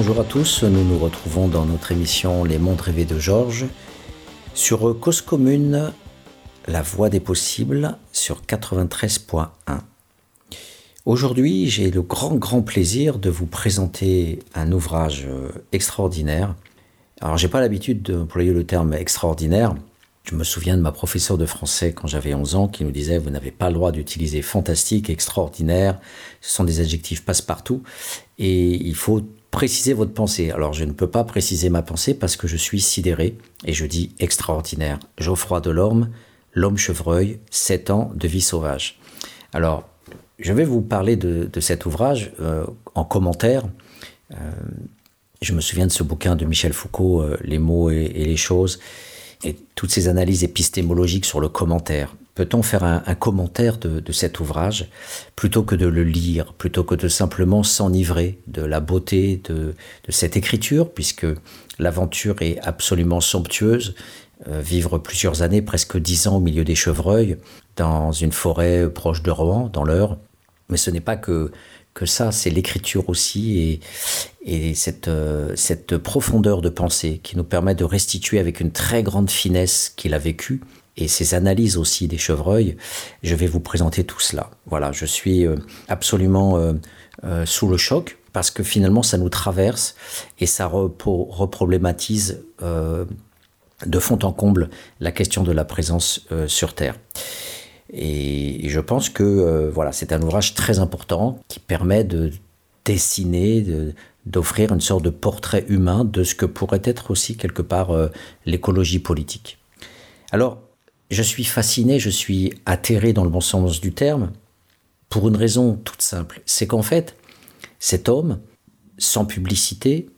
bonjour à tous. Nous nous retrouvons dans notre émission Les mondes rêvés de Georges sur Cause Commune, la voie des possibles sur 93.1. Aujourd'hui, j'ai le grand, grand plaisir de vous présenter un ouvrage euh, extraordinaire. Alors, j'ai pas l'habitude d'employer le terme extraordinaire. Je me souviens de ma professeure de français quand j'avais 11 ans qui nous disait Vous n'avez pas le droit d'utiliser fantastique, extraordinaire. Ce sont des adjectifs passe-partout. Et il faut préciser votre pensée. Alors je ne peux pas préciser ma pensée parce que je suis sidéré et je dis extraordinaire. Geoffroy Delorme, L'homme chevreuil, 7 ans de vie sauvage. Alors je vais vous parler de, cet ouvrage euh, en commentaire. Euh, je me souviens de ce bouquin de Michel Foucault, euh, Les mots et, les choses, et toutes ces analyses épistémologiques sur le commentaire. Peut-on faire un, commentaire de, cet ouvrage plutôt que de le lire, plutôt que de simplement s'enivrer de la beauté de, cette écriture, puisque l'aventure est absolument somptueuse, euh, vivre plusieurs années, presque dix ans au milieu des chevreuils, dans une forêt proche de Rouen, dans l'Eure. Mais ce n'est pas que, que ça, c'est l'écriture aussi et, et cette, euh, cette profondeur de pensée qui nous permet de restituer avec une très grande finesse qu'il a vécu et ses analyses aussi des chevreuils, je vais vous présenter tout cela. Voilà, je suis euh, absolument euh, euh, sous le choc parce que finalement ça nous traverse et ça reproblématise de fond en comble la question de la présence sur Terre. Et, je pense que voilà, c'est un ouvrage très important qui permet de dessiner, d'offrir une sorte de portrait humain de ce que pourrait être aussi quelque part l'écologie politique. Alors, je suis fasciné, je suis atterré dans le bon sens du terme, pour une raison toute simple. C'est qu'en fait, cet homme, sans publicité,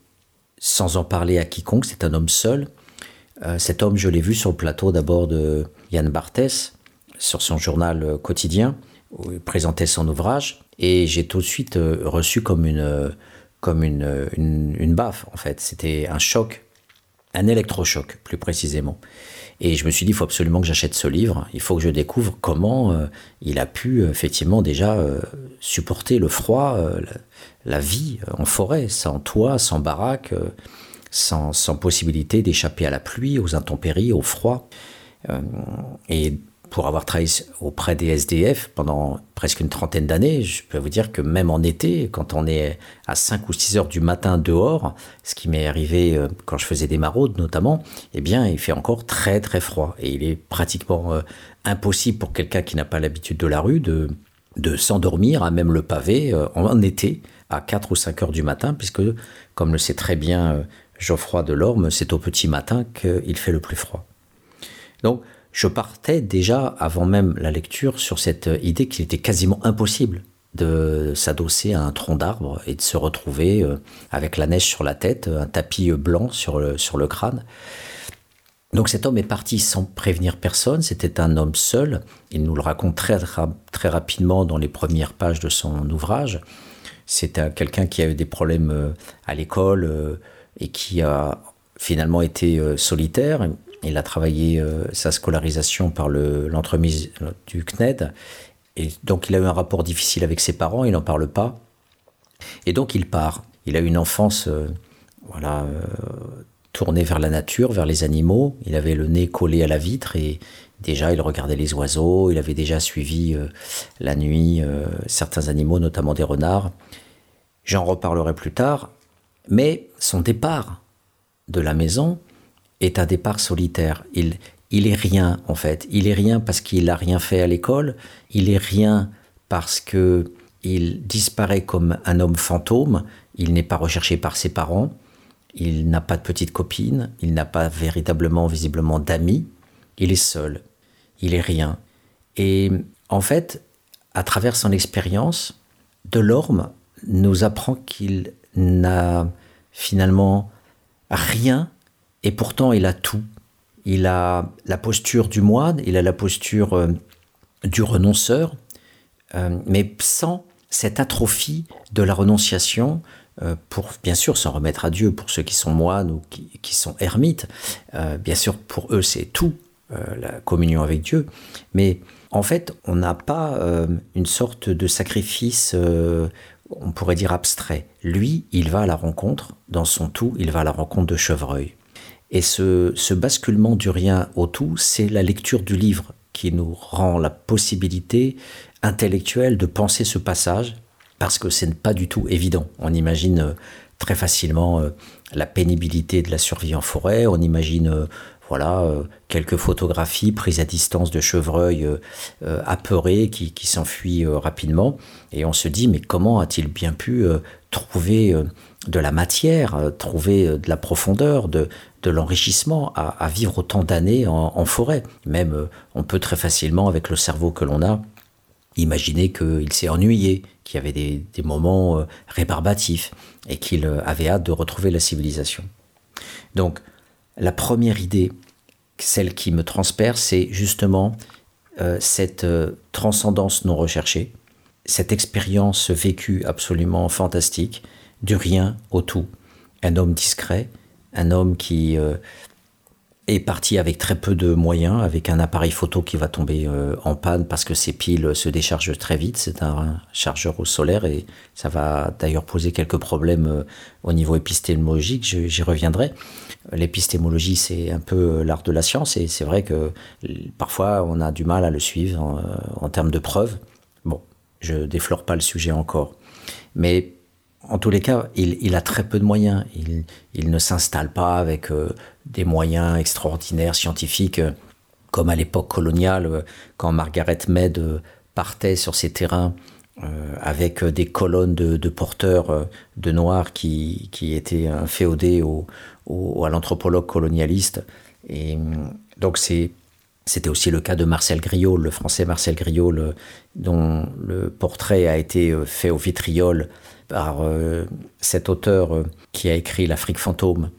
sans en parler à quiconque, c'est un homme seul. Euh, cet homme, je l'ai vu sur le plateau d'abord de Yann Barthès, sur son journal quotidien, où il présentait son ouvrage, et j'ai tout de suite euh, reçu comme une, comme une, une baffe, en fait. C'était un choc, un électrochoc, plus précisément. Et je me suis dit, il faut absolument que j'achète ce livre. Il faut que je découvre comment euh, il a pu effectivement déjà euh, supporter le froid, euh, la, vie en forêt, sans toit, sans baraque, sans, sans, possibilité d'échapper à la pluie, aux intempéries, au froid. et pour avoir travaillé auprès des SDF pendant presque une trentaine d'années, je peux vous dire que même en été, quand on est à 5 ou 6 heures du matin dehors, ce qui m'est arrivé euh, quand je faisais des maraudes notamment, eh bien, il fait encore très très froid. Et il est pratiquement euh, impossible pour quelqu'un qui n'a pas l'habitude de la rue de, de s'endormir à même le pavé euh, en été à 4 ou 5 heures du matin, puisque, comme le sait très bien Geoffroy Delorme, c'est au petit matin qu'il fait le plus froid. Donc, je partais déjà, avant même la lecture, sur cette idée qu'il était quasiment impossible de s'adosser à un tronc d'arbre et de se retrouver euh, avec la neige sur la tête, un tapis blanc sur le, sur le crâne. Donc cet homme est parti sans prévenir personne, c'était un homme seul, il nous le raconte très, très rapidement dans les premières pages de son ouvrage. C'est quelqu'un qui a eu des problèmes euh, à l'école euh, et qui a finalement été solitaire. Il a travaillé euh, sa scolarisation par l'entremise du CNED. Et donc, il a eu un rapport difficile avec ses parents, il n'en parle pas. Et donc, il part. Il a eu une enfance euh, voilà, euh, tournée vers la nature, vers les animaux. Il avait le nez collé à la vitre et déjà, il regardait les oiseaux. Il avait déjà suivi la nuit certains animaux, notamment des renards. J'en reparlerai plus tard. Mais son départ de la maison, est un départ solitaire. Il, il est rien en fait. Il est rien parce qu'il n'a rien fait à l'école. Il est rien parce que il disparaît comme un homme fantôme. Il n'est pas recherché par ses parents. Il n'a pas de petite copine. Il n'a pas véritablement, visiblement d'amis. Il est seul. Il est rien. Et en fait, à travers son expérience, Delorme nous apprend qu'il n'a finalement rien et pourtant, il a tout. Il a la posture du moine, il a la posture euh, du renonceur, euh, mais sans cette atrophie de la renonciation, euh, pour bien sûr s'en remettre à Dieu pour ceux qui sont moines ou qui, qui sont ermites. bien sûr, pour eux, c'est tout, la communion avec Dieu. Mais en fait, on n'a pas une sorte de sacrifice on pourrait dire abstrait. Lui, il va à la rencontre, dans son tout, il va à la rencontre de Chevreuil. Et ce, basculement du rien au tout, c'est la lecture du livre qui nous rend la possibilité intellectuelle de penser ce passage, parce que ce n'est pas du tout évident. On imagine euh, très facilement euh, la pénibilité de la survie en forêt, on imagine euh, voilà, quelques photographies prises à distance de chevreuils apeurés qui, qui s'enfuient rapidement. Et on se dit, mais comment a-t-il bien pu trouver de la matière, trouver de la profondeur, de, de l'enrichissement à, vivre autant d'années en, forêt. Même, on peut très facilement, avec le cerveau que l'on a, imaginer qu'il s'est ennuyé, qu'il y avait des, moments euh, rébarbatifs et qu'il euh, avait hâte de retrouver la civilisation. Donc, la première idée, celle qui me transperce, c'est justement euh, cette transcendance non recherchée, cette expérience vécue absolument fantastique, du rien au tout. Un homme discret, un homme qui est parti avec très peu de moyens, avec un appareil photo qui va tomber euh, en panne parce que ses piles se déchargent très vite. C'est un chargeur au solaire et ça va d'ailleurs poser quelques problèmes euh, au niveau épistémologique. J'y reviendrai. L'épistémologie, c'est un peu euh, l'art de la science et c'est vrai que parfois on a du mal à le suivre en, en termes de preuves. Bon, je déflore pas le sujet encore. Mais en tous les cas, il, a très peu de moyens. Il, ne s'installe pas avec euh, des moyens extraordinaires scientifiques, euh, comme à l'époque coloniale, euh, quand Margaret Mead partait sur ces terrains avec des colonnes de, porteurs de noirs qui, étaient féodés à l'anthropologue colonialiste. Et donc c'était aussi le cas de Marcel Griot, le français Marcel Griot, dont le portrait a été fait au vitriol par euh, cet auteur euh, qui a écrit L'Afrique fantôme.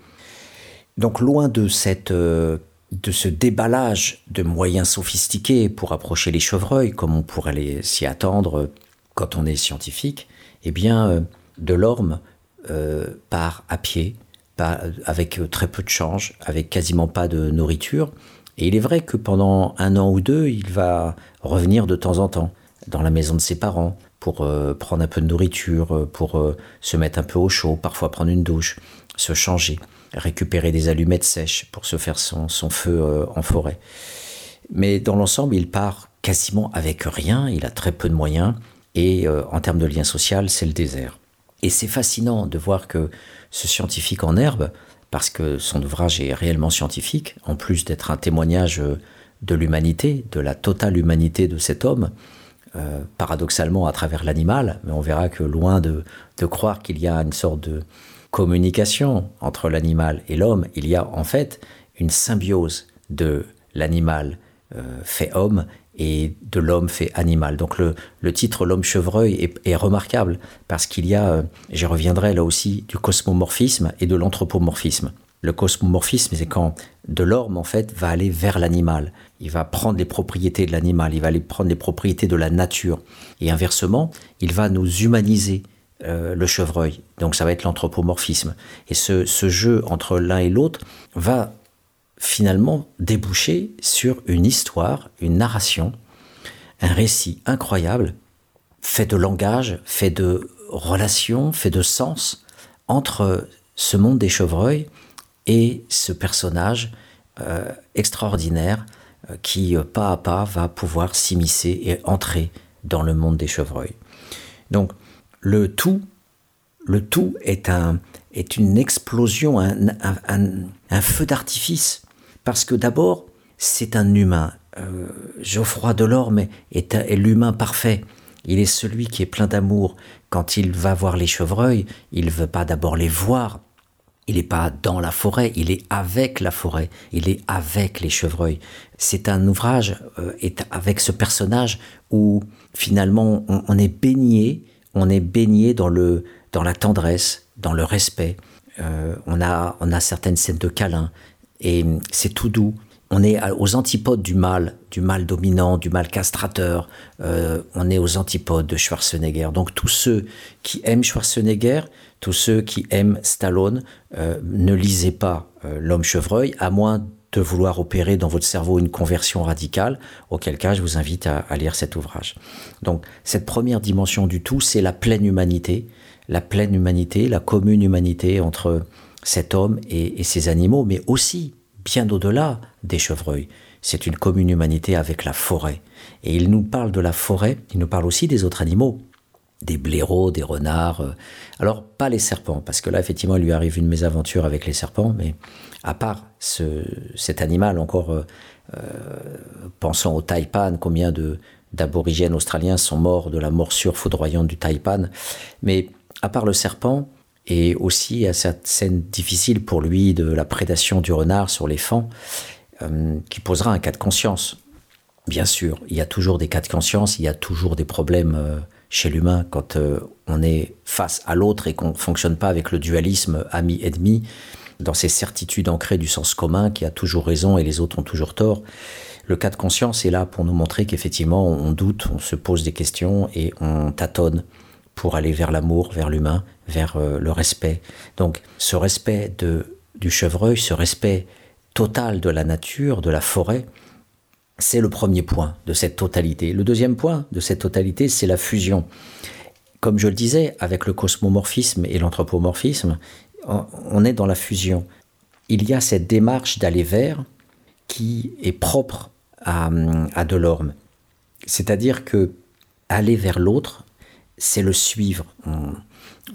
Donc loin de, cette, euh, de ce déballage de moyens sophistiqués pour approcher les chevreuils, comme on pourrait s'y attendre quand on est scientifique, eh bien, Delorme part à pied, avec très peu de change, avec quasiment pas de nourriture. Et il est vrai que pendant un an ou deux, il va revenir de temps en temps dans la maison de ses parents, pour euh, prendre un peu de nourriture, euh, pour euh, se mettre un peu au chaud, parfois prendre une douche, se changer, récupérer des allumettes sèches pour se faire son, feu en forêt. Mais dans l'ensemble, il part quasiment avec rien, il a très peu de moyens, et en termes de lien social, c'est le désert. Et c'est fascinant de voir que ce scientifique en herbe, parce que son ouvrage est réellement scientifique, en plus d'être un témoignage de l'humanité, de la totale humanité de cet homme, euh, paradoxalement à travers l'animal, mais on verra que loin de, croire qu'il y a une sorte de communication entre l'animal et l'homme, il y a en fait une symbiose de l'animal euh, fait homme et de l'homme fait animal. Donc le, titre L'homme chevreuil est, remarquable parce qu'il y a, euh, j'y reviendrai là aussi, du cosmomorphisme et de l'anthropomorphisme. Le cosmomorphisme, c'est quand de l'orme, en fait, va aller vers l'animal. Il va prendre les propriétés de l'animal, il va aller prendre les propriétés de la nature. Et inversement, il va nous humaniser euh, le chevreuil. Donc ça va être l'anthropomorphisme. Et ce, ce jeu entre l'un et l'autre va finalement déboucher sur une histoire, une narration, un récit incroyable, fait de langage, fait de relations, fait de sens entre ce monde des chevreuils et ce personnage euh, extraordinaire euh, qui, euh, pas à pas, va pouvoir s'immiscer et entrer dans le monde des chevreuils. Donc, le tout, le tout est, un, est une explosion, un, un, feu d'artifice, parce que d'abord, c'est un humain. Geoffroy Delorme est, est l'humain parfait. Il est celui qui est plein d'amour. Quand il va voir les chevreuils, il veut pas d'abord les voir, il n'est pas dans la forêt, il est avec la forêt, il est avec les chevreuils. C'est un ouvrage euh, avec ce personnage où finalement on, est baigné, on est baigné dans le dans la tendresse, dans le respect. Euh, on a on a certaines scènes de câlin et c'est tout doux. On est aux antipodes du mal, du mal dominant, du mal castrateur. Euh, on est aux antipodes de Schwarzenegger. Donc tous ceux qui aiment Schwarzenegger tous ceux qui aiment Stallone euh, ne lisaient pas euh, L'homme chevreuil, à moins de vouloir opérer dans votre cerveau une conversion radicale, auquel cas je vous invite à, lire cet ouvrage. Donc cette première dimension du tout, c'est la pleine humanité, la pleine humanité, la commune humanité entre cet homme et, et ces animaux, mais aussi bien au-delà des chevreuils. C'est une commune humanité avec la forêt. Et il nous parle de la forêt, il nous parle aussi des autres animaux, des blaireaux, des renards. Euh, alors, pas les serpents, parce que là, effectivement, il lui arrive une mésaventure avec les serpents, mais à part ce, cet animal, encore euh, euh, pensant au taipan, combien de, d'aborigènes australiens sont morts de la morsure foudroyante du taipan, mais à part le serpent, et aussi à cette scène difficile pour lui de la prédation du renard sur les fans, qui posera un cas de conscience. Bien sûr, il y a toujours des cas de conscience, il y a toujours des problèmes chez l'humain quand euh, on est face à l'autre et qu'on ne fonctionne pas avec le dualisme ami-ennemi, dans ces certitudes ancrées du sens commun qui a toujours raison et les autres ont toujours tort. Le cas de conscience est là pour nous montrer qu'effectivement on doute, on se pose des questions et on tâtonne pour aller vers l'amour, vers l'humain, vers euh, le respect. Donc ce respect de, du chevreuil, ce respect total de la nature, de la forêt, c'est le premier point de cette totalité. Le deuxième point de cette totalité, c'est la fusion. Comme je le disais, avec le cosmomorphisme et l'anthropomorphisme, on est dans la fusion. Il y a cette démarche d'aller vers qui est propre à, à Delorme. C'est-à-dire que aller vers l'autre, c'est le suivre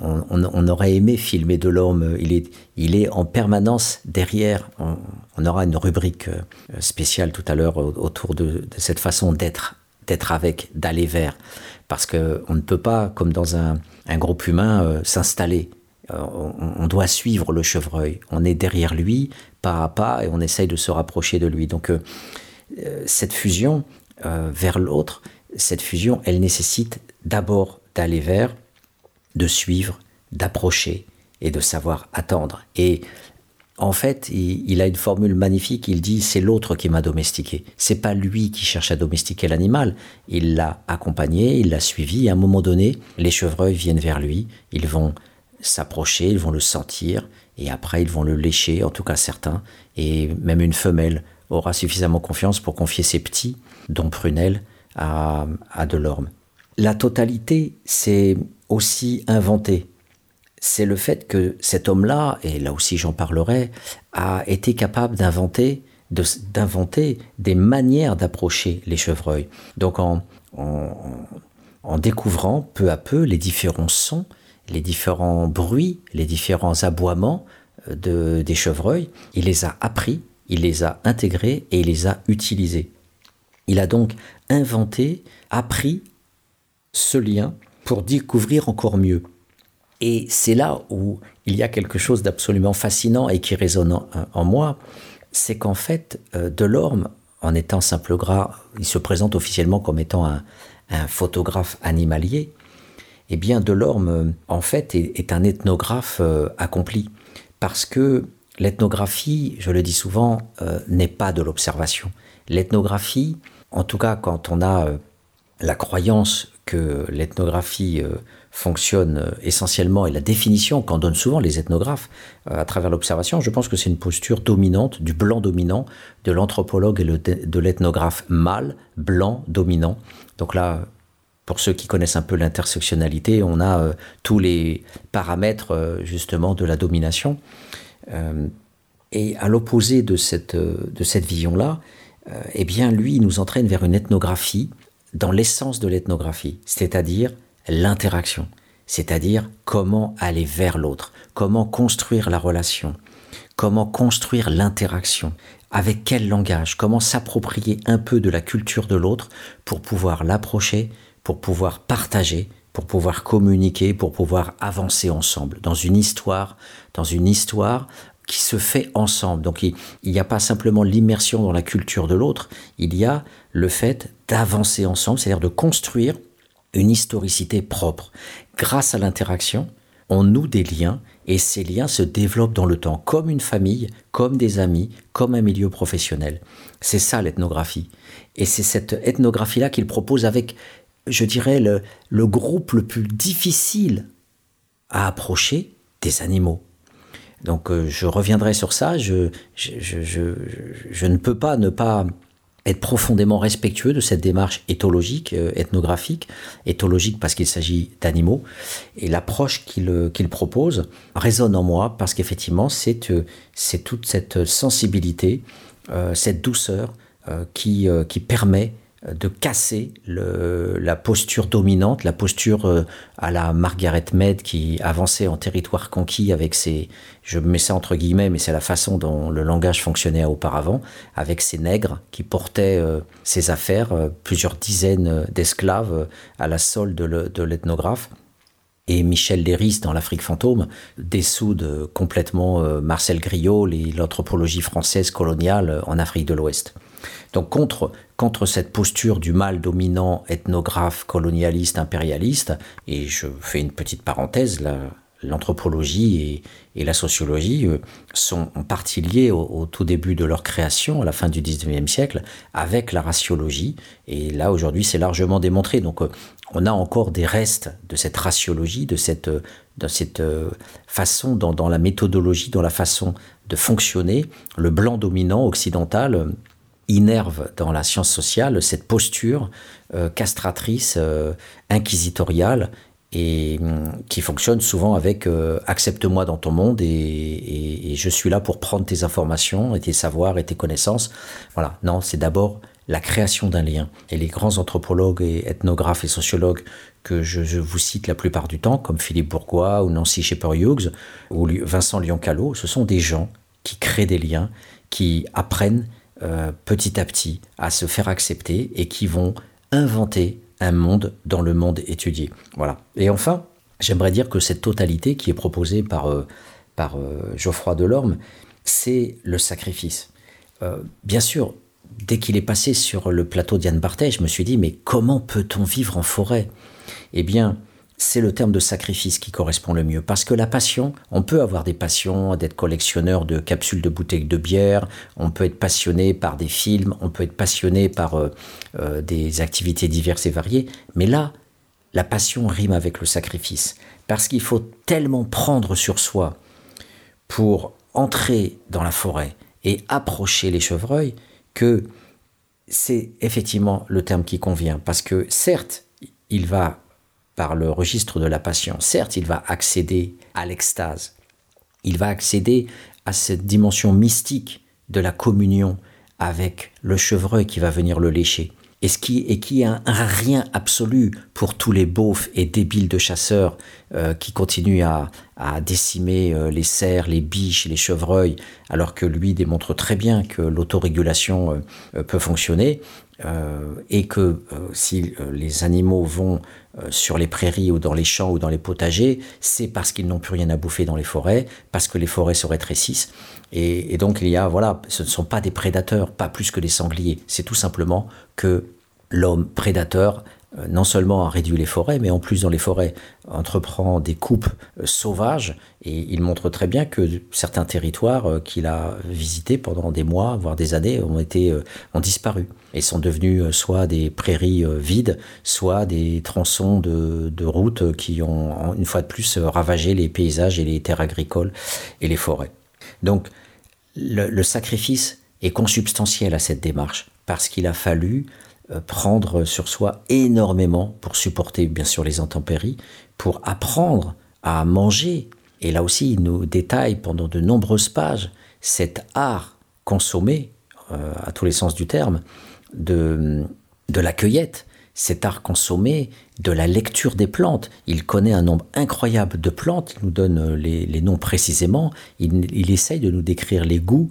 on, aurait aimé filmer Delorme. Il est, il est en permanence derrière. On, aura une rubrique euh, spéciale tout à l'heure autour de, cette façon d'être, d'être avec, d'aller vers. Parce qu'on ne peut pas, comme dans un, groupe humain, euh, s'installer. Euh, on, doit suivre le chevreuil. On est derrière lui, pas à pas, et on essaye de se rapprocher de lui. Donc, cette fusion vers l'autre, cette fusion, elle nécessite d'abord d'aller vers, de suivre, d'approcher et de savoir attendre. Et en fait, il, a une formule magnifique. Il dit c'est l'autre qui m'a domestiqué. C'est pas lui qui cherche à domestiquer l'animal. Il l'a accompagné, il l'a suivi. à un moment donné, les chevreuils viennent vers lui. Ils vont s'approcher, ils vont le sentir, et après ils vont le lécher, en tout cas certains. Et même une femelle aura suffisamment confiance pour confier ses petits, dont Prunelle, à, à Delorme. La totalité, c'est aussi inventé. C'est le fait que cet homme-là, et là aussi j'en parlerai, a été capable d'inventer d'inventer des manières d'approcher les chevreuils. Donc en, en, découvrant peu à peu les différents sons, les différents bruits, les différents aboiements euh, de, des chevreuils, il les a appris, il les a intégrés et il les a utilisés. Il a donc inventé, appris ce lien pour découvrir encore mieux. Et c'est là où il y a quelque chose d'absolument fascinant et qui résonne en, moi, c'est qu'en fait, euh, Delorme, en étant simple gras, il se présente officiellement comme étant un, photographe animalier. Eh bien, Delorme, euh, en fait, est, un ethnographe euh, accompli. Parce que l'ethnographie, je le dis souvent, n'est pas de l'observation. L'ethnographie, en tout cas quand on a la croyance que l'ethnographie euh, fonctionne euh, essentiellement et la définition qu'en donnent souvent les ethnographes euh, à travers l'observation, je pense que c'est une posture dominante, du blanc dominant, de l'anthropologue et de l'ethnographe mâle, blanc dominant. Donc là, pour ceux qui connaissent un peu l'intersectionnalité, on a tous les paramètres justement de la domination. et à l'opposé de cette, de cette vision-là, eh bien, lui, il nous entraîne vers une ethnographie dans l'essence de l'ethnographie, c'est-à-dire l'interaction, c'est-à-dire comment aller vers l'autre, comment construire la relation, comment construire l'interaction, avec quel langage, comment s'approprier un peu de la culture de l'autre pour pouvoir l'approcher, pour pouvoir partager, pour pouvoir communiquer, pour pouvoir avancer ensemble dans une histoire, dans une histoire qui se fait ensemble. Donc il n'y a pas simplement l'immersion dans la culture de l'autre, il y a le fait d'avancer ensemble, c'est-à-dire de construire une historicité propre. Grâce à l'interaction, on noue des liens et ces liens se développent dans le temps, comme une famille, comme des amis, comme un milieu professionnel. C'est ça l'ethnographie. Et c'est cette ethnographie-là qu'il propose avec, je dirais, le, groupe le plus difficile à approcher des animaux. Donc je reviendrai sur ça. Je, ne peux pas ne pas être profondément respectueux de cette démarche éthologique, ethnographique, éthologique parce qu'il s'agit d'animaux, et l'approche qu'il propose résonne en moi parce qu'effectivement c'est toute cette sensibilité, cette douceur qui, qui permet de casser la posture dominante, la posture euh, à la Margaret Mead qui avançait en territoire conquis avec ses, je mets ça entre guillemets, mais c'est la façon dont le langage fonctionnait auparavant, avec ses nègres qui portaient euh, ses affaires, euh, plusieurs dizaines d'esclaves à la solde de l'ethnographe. Et Michel Léris dans l'Afrique fantôme dessoude complètement Marcel Griot et l'anthropologie française coloniale en Afrique de l'Ouest. Donc contre, cette posture du mal dominant ethnographe, colonialiste, impérialiste, et je fais une petite parenthèse, l'anthropologie et, la sociologie euh, sont en partie liées au, tout début de leur création, à la fin du 19e siècle, avec la raciologie. Et là, aujourd'hui, c'est largement démontré. Donc, euh, on a encore des restes de cette raciologie, de cette, euh, façon, dans la méthodologie, dans la façon de fonctionner. Le blanc dominant occidental innerve dans la science sociale cette posture euh, castratrice, euh, inquisitoriale, et hum, qui fonctionne souvent avec euh, accepte-moi dans ton monde et, je suis là pour prendre tes informations et tes savoirs et tes connaissances. Voilà, non, c'est d'abord la création d'un lien. Et les grands anthropologues et ethnographes et sociologues que je, vous cite la plupart du temps, comme Philippe Bourgois ou Nancy Shepherd-Hughes ou Vincent Lyon-Callot, ce sont des gens qui créent des liens, qui apprennent euh, petit à petit à se faire accepter et qui vont inventer un monde dans le monde étudié. Voilà. Et enfin, j'aimerais dire que cette totalité qui est proposée par, euh, euh, Geoffroy Delorme, c'est le sacrifice. bien sûr, dès qu'il est passé sur le plateau d'Yann Barthès, je me suis dit, mais comment peut-on vivre en forêt? Eh bien, c'est le terme de sacrifice qui correspond le mieux. Parce que la passion, on peut avoir des passions, d'être collectionneur de capsules de bouteilles de bière, on peut être passionné par des films, on peut être passionné par euh, euh, des activités diverses et variées, mais là, la passion rime avec le sacrifice. Parce qu'il faut tellement prendre sur soi pour entrer dans la forêt et approcher les chevreuils que c'est effectivement le terme qui convient. Parce que certes, il va par le registre de la passion. Certes, il va accéder à l'extase, il va accéder à cette dimension mystique de la communion avec le chevreuil qui va venir le lécher. Et, ce qui, et qui est un, rien absolu pour tous les beaufs et débiles de chasseurs euh, qui continuent à, décimer euh, les cerfs, les biches, les chevreuils, alors que lui démontre très bien que l'autorégulation euh, peut fonctionner, et que si les animaux vont sur les prairies ou dans les champs ou dans les potagers, c'est parce qu'ils n'ont plus rien à bouffer dans les forêts, parce que les forêts se rétrécissent. Et, donc il y a, voilà, ce ne sont pas des prédateurs, pas plus que des sangliers. C'est tout simplement que l'homme prédateur euh, non seulement a réduit les forêts, mais en plus dans les forêts entreprend des coupes euh, sauvages et il montre très bien que certains territoires euh, qu'il a visités pendant des mois, voire des années, ont été ont disparu et sont devenus soit des prairies vides, soit des tronçons de, de routes qui ont une fois de plus ravagé les paysages et les terres agricoles et les forêts. Donc le, le sacrifice est consubstantiel à cette démarche parce qu'il a fallu euh, prendre sur soi énormément pour supporter bien sûr les intempéries, pour apprendre à manger. Et là aussi, il nous détaille pendant de nombreuses pages cet art consommé, euh, à tous les sens du terme, de, de la cueillette, cet art consommé de la lecture des plantes. Il connaît un nombre incroyable de plantes, il nous donne les, les noms précisément, il, il essaye de nous décrire les goûts,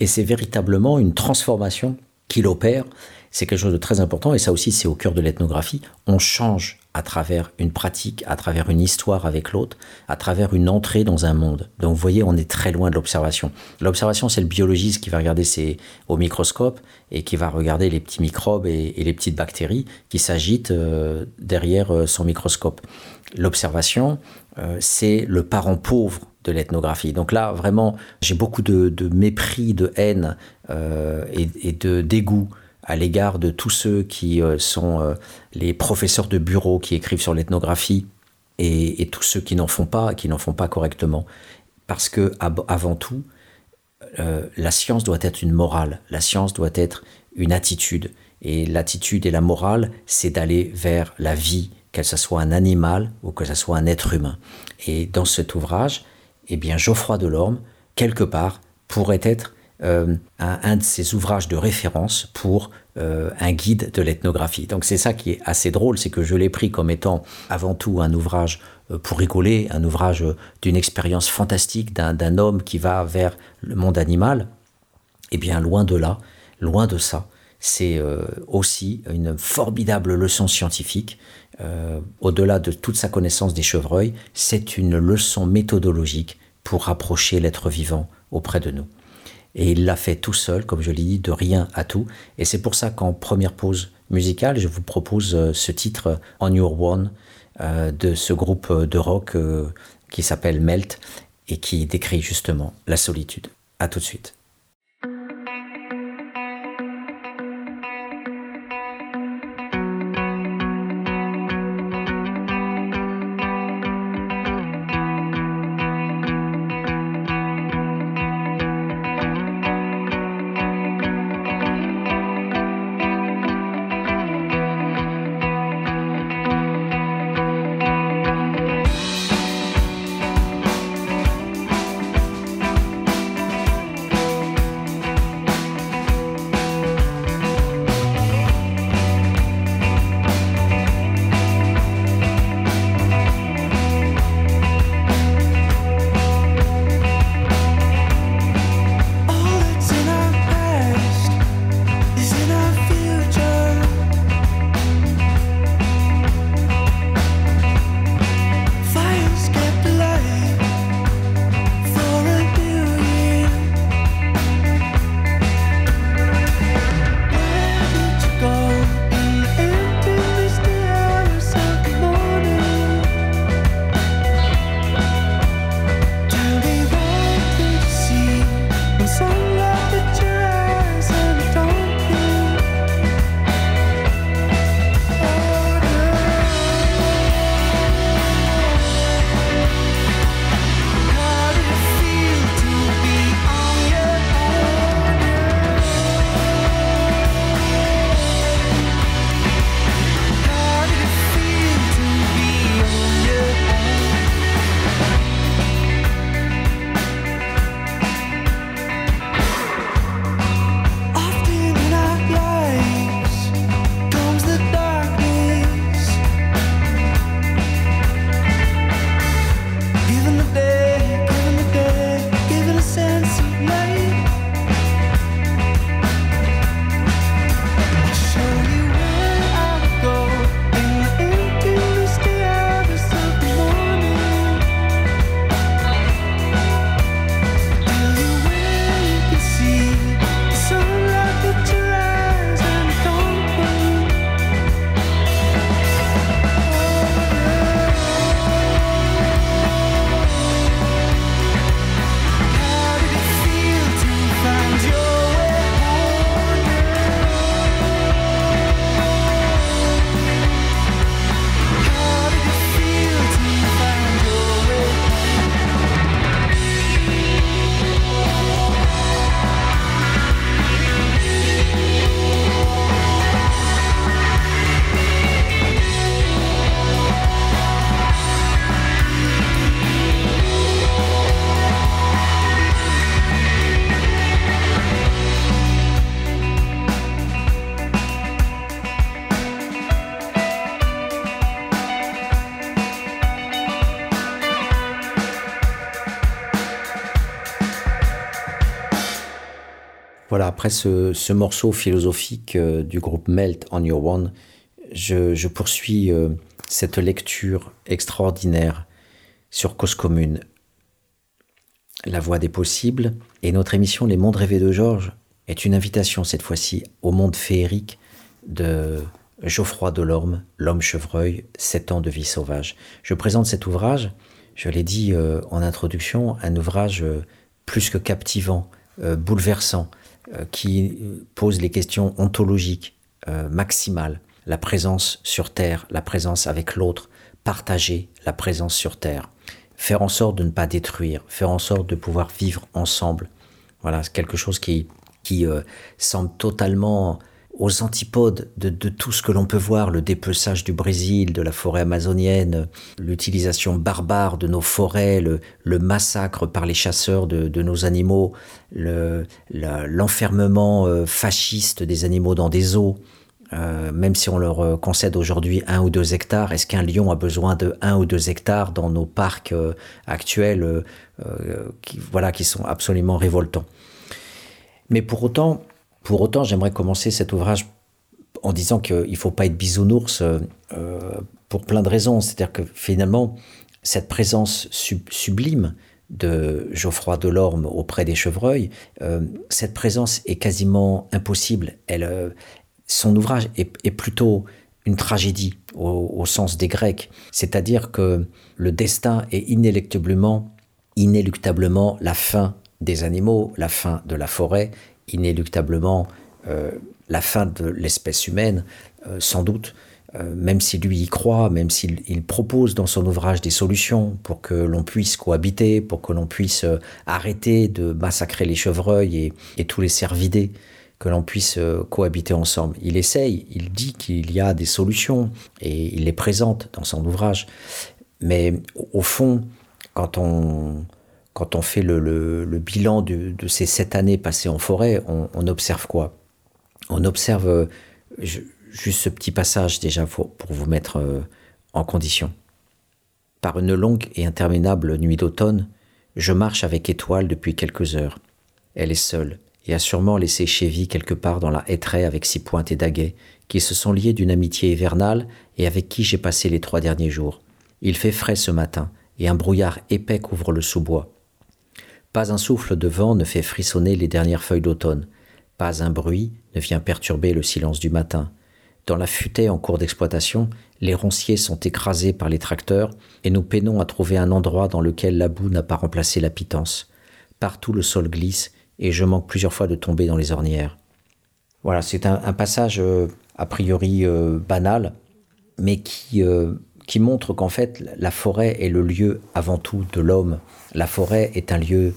et c'est véritablement une transformation qu'il opère c'est quelque chose de très important et ça aussi c'est au cœur de l'ethnographie. On change à travers une pratique, à travers une histoire avec l'autre, à travers une entrée dans un monde. Donc vous voyez, on est très loin de l'observation. L'observation, c'est le biologiste qui va regarder ses, au microscope et qui va regarder les petits microbes et, les petites bactéries qui s'agitent euh, derrière euh, son microscope. L'observation, euh, c'est le parent pauvre de l'ethnographie. Donc là, vraiment, j'ai beaucoup de, mépris, de haine et, et de dégoût à l'égard de tous ceux qui euh, sont euh, les professeurs de bureau qui écrivent sur l'ethnographie et, tous ceux qui n'en font pas, qui n'en font pas correctement. parce que avant tout, euh, la science doit être une morale, la science doit être une attitude. Et l'attitude et la morale, c'est d'aller vers la vie, qu'elle soit un animal ou que ce soit un être humain. Et dans cet ouvrage, eh bien, Geoffroy Delorme, quelque part, pourrait être euh, un, de ces ouvrages de référence pour euh, un guide de l'ethnographie. Donc c'est ça qui est assez drôle, c'est que je l'ai pris comme étant avant tout un ouvrage euh, pour rigoler, un ouvrage d'une expérience fantastique d'un homme qui va vers le monde animal. Eh bien loin de là, loin de ça, c'est aussi une formidable leçon scientifique. Au-delà de toute sa connaissance des chevreuils, c'est une leçon méthodologique pour rapprocher l'être vivant auprès de nous. Et il l'a fait tout seul, comme je l'ai dit, de rien à tout. Et c'est pour ça qu'en première pause musicale, je vous propose euh, ce titre On Your One euh, de ce groupe de rock euh, qui s'appelle Melt et qui décrit justement la solitude. À tout de suite. Après ce, morceau philosophique euh, du groupe Melt on Your One, je, poursuis euh, cette lecture extraordinaire sur Cause Commune, La Voix des possibles, et notre émission Les Mondes rêvés de Georges est une invitation cette fois-ci au monde féerique de Geoffroy Delorme, L'homme chevreuil, Sept ans de vie sauvage. Je présente cet ouvrage, je l'ai dit euh, en introduction, un ouvrage plus que captivant, bouleversant, qui pose les questions ontologiques euh, maximales, la présence sur Terre, la présence avec l'autre, partager la présence sur Terre. faire en sorte de ne pas détruire, faire en sorte de pouvoir vivre ensemble. Voilà, c'est quelque chose qui, qui euh, semble totalement aux antipodes de, tout ce que l'on peut voir, le dépeçage du Brésil, de la forêt amazonienne, l'utilisation barbare de nos forêts, le, massacre par les chasseurs de, nos animaux, l'enfermement euh, fasciste des animaux dans des eaux. Euh, même si on leur euh, concède aujourd'hui un ou deux hectares, est-ce qu'un lion a besoin de un ou deux hectares dans nos parcs actuels qui, voilà, qui sont absolument révoltants? Mais pour autant, pour autant, j'aimerais commencer cet ouvrage en disant qu'il ne faut pas être bisounours euh, pour plein de raisons. C'est-à-dire que finalement, cette présence sublime de Geoffroy Delorme auprès des chevreuils, euh, cette présence est quasiment impossible. Elle, euh, son ouvrage est, plutôt une tragédie au, sens des Grecs, c'est-à-dire que le destin est inéluctablement, inéluctablement la fin des animaux, la fin de la forêt, inéluctablement euh, la fin de l'espèce humaine, euh, sans doute, euh, même si lui y croit, même s'il propose dans son ouvrage des solutions pour que l'on puisse cohabiter, pour que l'on puisse arrêter de massacrer les chevreuils et, tous les cervidés, que l'on puisse cohabiter ensemble. Il essaye, il dit qu'il y a des solutions et il les présente dans son ouvrage. Mais au fond, quand on, quand on fait le, bilan de, ces sept années passées en forêt, on, observe quoi? On observe euh, juste ce petit passage déjà pour, vous mettre euh, en condition. Par une longue et interminable nuit d'automne, je marche avec Étoile depuis quelques heures. Elle est seule et a sûrement laissé Chévy quelque part dans la hêtraie avec six pointes et Daguet, qui se sont liés d'une amitié hivernale et avec qui j'ai passé les trois derniers jours. Il fait frais ce matin, et un brouillard épais couvre le sous-bois. Pas un souffle de vent ne fait frissonner les dernières feuilles d'automne. Pas un bruit ne vient perturber le silence du matin. Dans la futaie en cours d'exploitation, les ronciers sont écrasés par les tracteurs et nous peinons à trouver un endroit dans lequel la boue n'a pas remplacé la pitance. Partout le sol glisse et je manque plusieurs fois de tomber dans les ornières. Voilà, c'est un, passage euh, a priori euh, banal, mais qui, euh, qui montre qu'en fait la forêt est le lieu avant tout de l'homme. La forêt est un lieu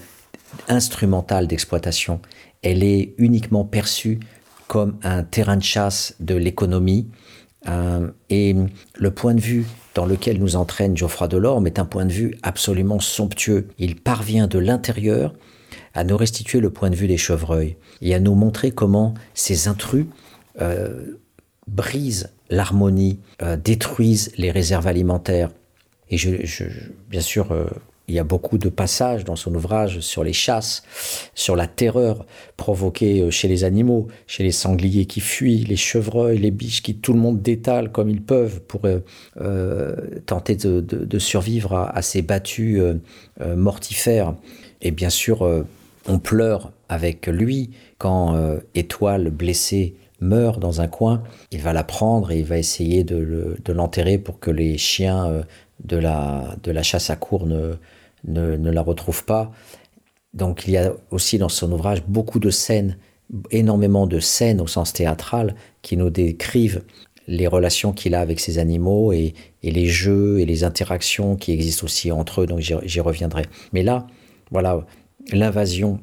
instrumental d'exploitation. Elle est uniquement perçue comme un terrain de chasse de l'économie. Euh, et le point de vue dans lequel nous entraîne Geoffroy Delorme est un point de vue absolument somptueux. Il parvient de l'intérieur à nous restituer le point de vue des chevreuils et à nous montrer comment ces intrus euh, brisent l'harmonie, euh, détruisent les réserves alimentaires. Et je, bien sûr, euh, il y a beaucoup de passages dans son ouvrage sur les chasses, sur la terreur provoquée euh, chez les animaux, chez les sangliers qui fuient, les chevreuils, les biches qui tout le monde détale comme ils peuvent pour tenter de, survivre à, ces battues mortifères. Et bien sûr, on pleure avec lui quand Étoile blessée meurt dans un coin, il va la prendre et il va essayer de, l'enterrer pour que les chiens euh, de la, de la chasse à cour ne, ne, la retrouvent pas. Donc il y a aussi dans son ouvrage beaucoup de scènes, énormément de scènes au sens théâtral qui nous décrivent les relations qu'il a avec ses animaux et, et, les jeux et les interactions qui existent aussi entre eux, donc j'y reviendrai. Mais là, voilà, l'invasion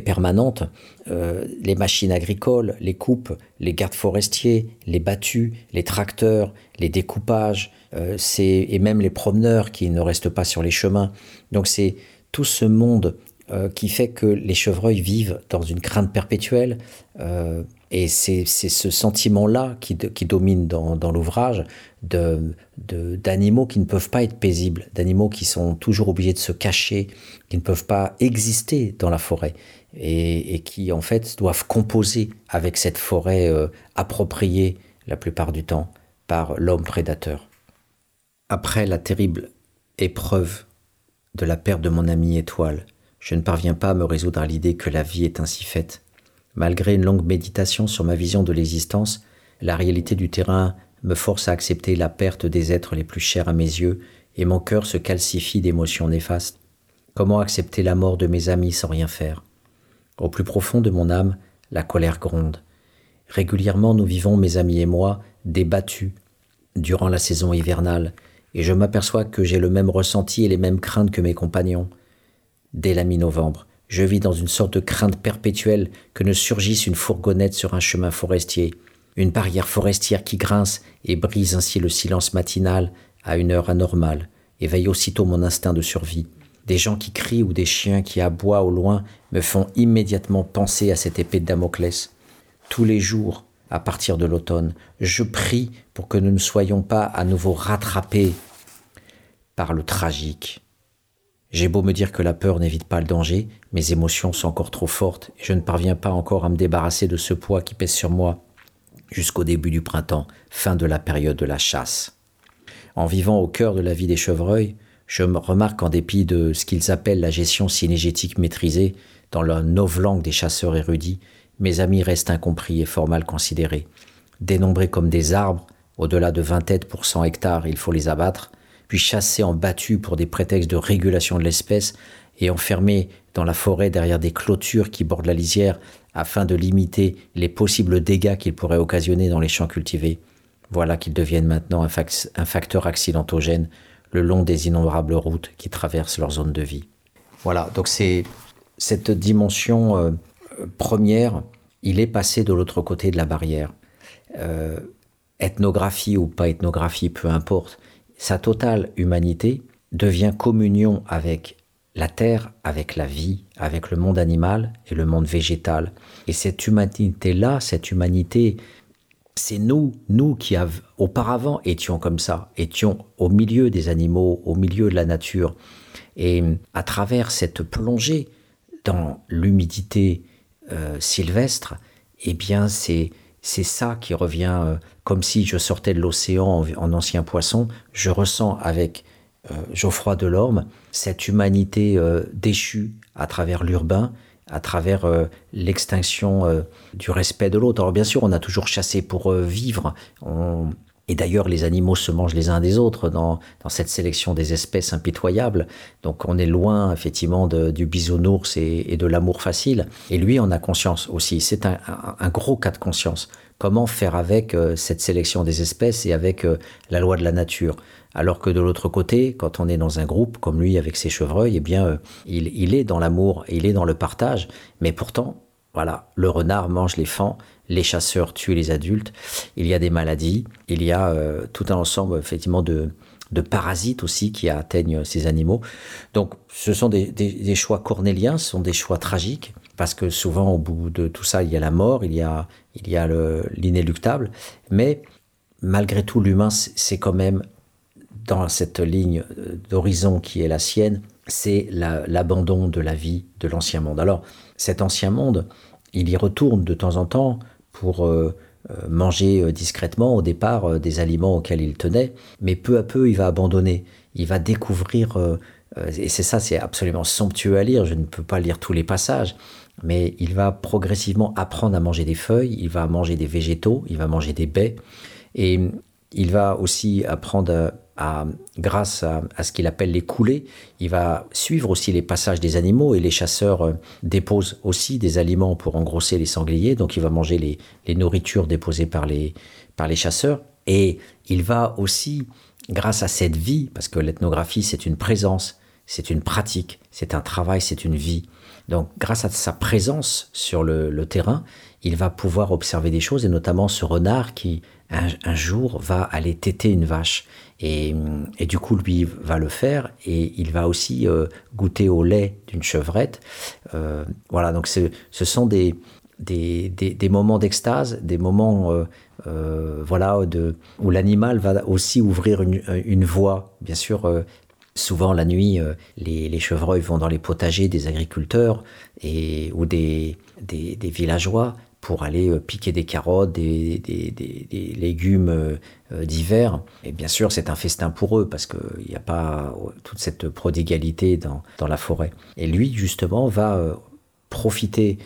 permanente. Euh, les machines agricoles, les coupes, les gardes forestiers, les battues, les tracteurs, les découpages, euh, et même les promeneurs qui ne restent pas sur les chemins. Donc c'est tout ce monde euh, qui fait que les chevreuils vivent dans une crainte perpétuelle. Et c'est ce sentiment-là qui, qui, domine dans, dans l'ouvrage d'animaux de, qui ne peuvent pas être paisibles, d'animaux qui sont toujours obligés de se cacher, qui ne peuvent pas exister dans la forêt et, qui en fait doivent composer avec cette forêt euh, appropriée la plupart du temps par l'homme prédateur. Après la terrible épreuve de la perte de mon ami étoile, je ne parviens pas à me résoudre à l'idée que la vie est ainsi faite. Malgré une longue méditation sur ma vision de l'existence, la réalité du terrain me force à accepter la perte des êtres les plus chers à mes yeux et mon cœur se calcifie d'émotions néfastes. Comment accepter la mort de mes amis sans rien faire? Au plus profond de mon âme, la colère gronde. Régulièrement, nous vivons, mes amis et moi, débattus durant la saison hivernale, et je m'aperçois que j'ai le même ressenti et les mêmes craintes que mes compagnons. Dès la mi-novembre, je vis dans une sorte de crainte perpétuelle que ne surgisse une fourgonnette sur un chemin forestier, une barrière forestière qui grince et brise ainsi le silence matinal à une heure anormale, éveille aussitôt mon instinct de survie. Des gens qui crient ou des chiens qui aboient au loin me font immédiatement penser à cette épée de Damoclès. Tous les jours, à partir de l'automne, je prie pour que nous ne soyons pas à nouveau rattrapés par le tragique. J'ai beau me dire que la peur n'évite pas le danger, mes émotions sont encore trop fortes et je ne parviens pas encore à me débarrasser de ce poids qui pèse sur moi jusqu'au début du printemps, fin de la période de la chasse. En vivant au cœur de la vie des chevreuils, je me remarque qu'en dépit de ce qu'ils appellent la gestion cinégétique maîtrisée, dans la novlangue des chasseurs érudits, mes amis restent incompris et fort mal considérés. Dénombrés comme des arbres, au-delà de 20 têtes pour 100 hectares, il faut les abattre, puis chassés en battus pour des prétextes de régulation de l'espèce et enfermés dans la forêt derrière des clôtures qui bordent la lisière afin de limiter les possibles dégâts qu'ils pourraient occasionner dans les champs cultivés. Voilà qu'ils deviennent maintenant un, facteur accidentogène le long des innombrables routes qui traversent leur zone de vie. Voilà, donc c'est cette dimension euh, première, il est passé de l'autre côté de la barrière. Euh, ethnographie ou pas ethnographie, peu importe, sa totale humanité devient communion avec la terre, avec la vie, avec le monde animal et le monde végétal. Et cette humanité-là, cette humanité, c'est nous, nous qui auparavant étions comme ça, étions au milieu des animaux, au milieu de la nature. Et à travers cette plongée dans l'humidité euh, sylvestre, eh bien c'est c'est ça qui revient euh, comme si je sortais de l'océan en, ancien poisson. Je ressens avec euh, Geoffroy Delorme cette humanité déchue à travers l'urbain, à travers l'extinction du respect de l'autre. Alors bien sûr, on a toujours chassé pour vivre. Et d'ailleurs, les animaux se mangent les uns des autres dans, cette sélection des espèces impitoyables. Donc on est loin effectivement du bisounours et, et de l'amour facile. Et lui en a conscience aussi. C'est un, gros cas de conscience. Comment faire avec euh, cette sélection des espèces et avec euh, la loi de la nature? Alors que de l'autre côté, quand on est dans un groupe comme lui avec ses chevreuils, eh bien, euh, il, est dans l'amour, il est dans le partage, mais pourtant, voilà, le renard mange les fans, les chasseurs tuent les adultes, il y a des maladies, il y a euh, tout un ensemble effectivement de, parasites aussi qui atteignent ces animaux. Donc ce sont des, choix cornéliens, ce sont des choix tragiques, parce que souvent au bout de tout ça, il y a la mort, il y a, il y a l'inéluctable, mais malgré tout, l'humain, c'est quand même dans cette ligne d'horizon qui est la sienne, c'est l'abandon de la vie de l'ancien monde. Alors, cet ancien monde, il y retourne de temps en temps pour euh, euh, manger euh, discrètement au départ des aliments auxquels il tenait, mais peu à peu il va abandonner, il va découvrir, et c'est ça, c'est absolument somptueux à lire, je ne peux pas lire tous les passages, mais il va progressivement apprendre à manger des feuilles, il va manger des végétaux, il va manger des baies, et il va aussi apprendre grâce à, ce qu'il appelle les coulées, il va suivre aussi les passages des animaux et les chasseurs euh, déposent aussi des aliments pour engrosser les sangliers, donc il va manger les, nourritures déposées par les, chasseurs et il va aussi, grâce à cette vie, parce que l'ethnographie c'est une présence, c'est une pratique, c'est un travail, c'est une vie. Donc grâce à sa présence sur le, le terrain, il va pouvoir observer des choses, et notamment ce renard qui, un, jour, va aller téter une vache. Et, du coup, lui va le faire, et il va aussi euh, goûter au lait d'une chevrette. Euh, voilà, donc ce sont des, des, moments d'extase, des moments euh, voilà, où l'animal va aussi ouvrir une, voie. Bien sûr, souvent la nuit, les, les, chevreuils vont dans les potagers des agriculteurs et, ou des, des villageois pour aller euh, piquer des carottes, des, des, légumes euh, euh, d'hiver. Et bien sûr, c'est un festin pour eux parce qu'il n'y a pas toute cette prodigalité dans, la forêt. Et lui, justement, va profiter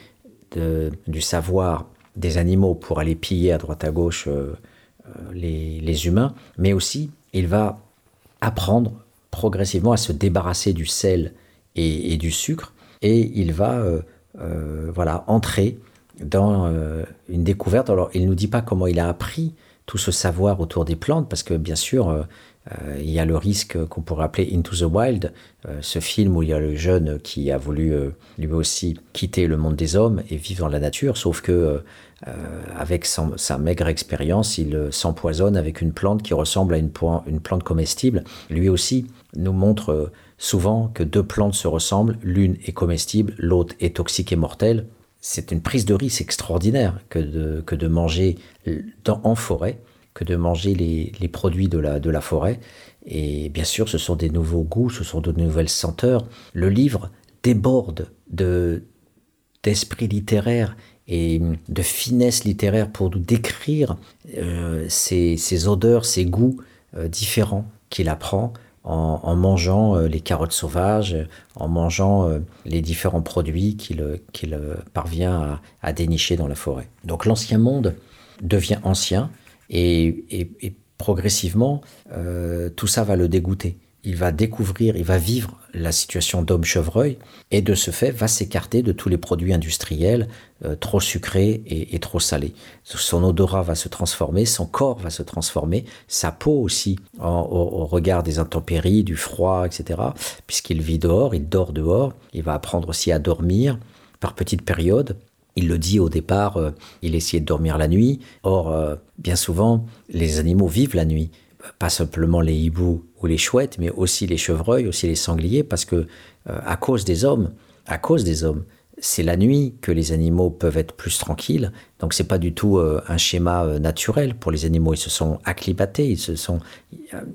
du savoir des animaux pour aller piller à droite à gauche les, humains, mais aussi il va apprendre progressivement à se débarrasser du sel et, du sucre et il va voilà entrer dans euh, une découverte. Alors, il ne nous dit pas comment il a appris tout ce savoir autour des plantes, parce que bien sûr, euh, il y a le risque qu'on pourrait appeler Into the Wild, euh, ce film où il y a le jeune qui a voulu euh, lui aussi quitter le monde des hommes et vivre dans la nature, sauf que avec sa maigre expérience, il s'empoisonne avec une plante qui ressemble à une, plante comestible. Lui aussi nous montre souvent que deux plantes se ressemblent, l'une est comestible, l'autre est toxique et mortelle. C'est une prise de risque extraordinaire que de, que de manger en forêt que de manger les, produits de la, de la forêt. Et bien sûr, ce sont des nouveaux goûts, ce sont de nouvelles senteurs. Le livre déborde de d'esprit littéraire et de finesse littéraire pour nous décrire euh, ces, odeurs, ces goûts euh, différents qu'il apprend en, mangeant euh, les carottes sauvages, en mangeant les différents produits qu'il parvient à dénicher dans la forêt. Donc l'ancien monde devient ancien, et, progressivement, euh, tout ça va le dégoûter. Il va découvrir, il va vivre la situation d'homme chevreuil et de ce fait va s'écarter de tous les produits industriels euh, trop sucrés et, trop salés. Son odorat va se transformer, son corps va se transformer, sa peau aussi au, regard des intempéries, du froid, etc. Puisqu'il vit dehors, il dort dehors, il va apprendre aussi à dormir par petites périodes il le dit au départ, euh, il essayait de dormir la nuit. Or, euh, bien souvent, les animaux vivent la nuit. Pas simplement les hiboux ou les chouettes, mais aussi les chevreuils, aussi les sangliers, parce que euh, à cause des hommes, à cause des hommes, c'est la nuit que les animaux peuvent être plus tranquilles. Donc c'est pas du tout un schéma naturel pour les animaux. Ils se sont acclimatés, ils se sont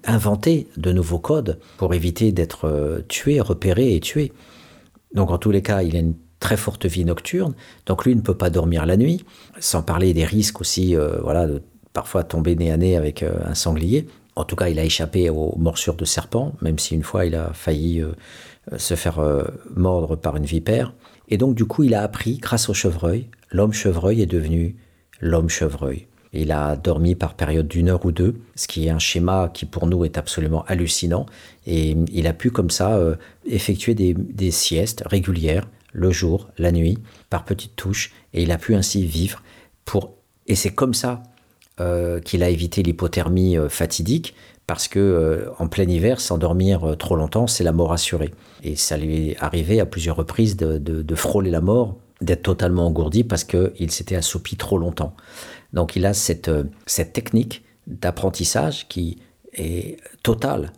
inventés de nouveaux codes pour éviter d'être tués, repérés et tués. Donc en tous les cas, il a une très forte vie nocturne, donc lui ne peut pas dormir la nuit, sans parler des risques aussi, euh, voilà, parfois tomber nez à nez avec euh, un sanglier. En tout cas, il a échappé aux morsures de serpents, même si une fois il a failli euh, se faire mordre par une vipère. Et donc, du coup, il a appris, grâce au chevreuil, l'homme chevreuil est devenu l'homme chevreuil. Il a dormi par période d'une heure ou deux, ce qui est un schéma qui pour nous est absolument hallucinant. Et il a pu comme ça effectuer des siestes régulières le jour, la nuit, par petites touches, et il a pu ainsi vivre pour. Et c'est comme ça euh, qu'il a évité l'hypothermie euh, fatidique, parce que euh, en plein hiver, s'endormir trop longtemps, c'est la mort assurée. Et ça lui est arrivé à plusieurs reprises de, frôler la mort, d'être totalement engourdi parce qu'il s'était assoupi trop longtemps. Donc il a cette, technique d'apprentissage qui est totale,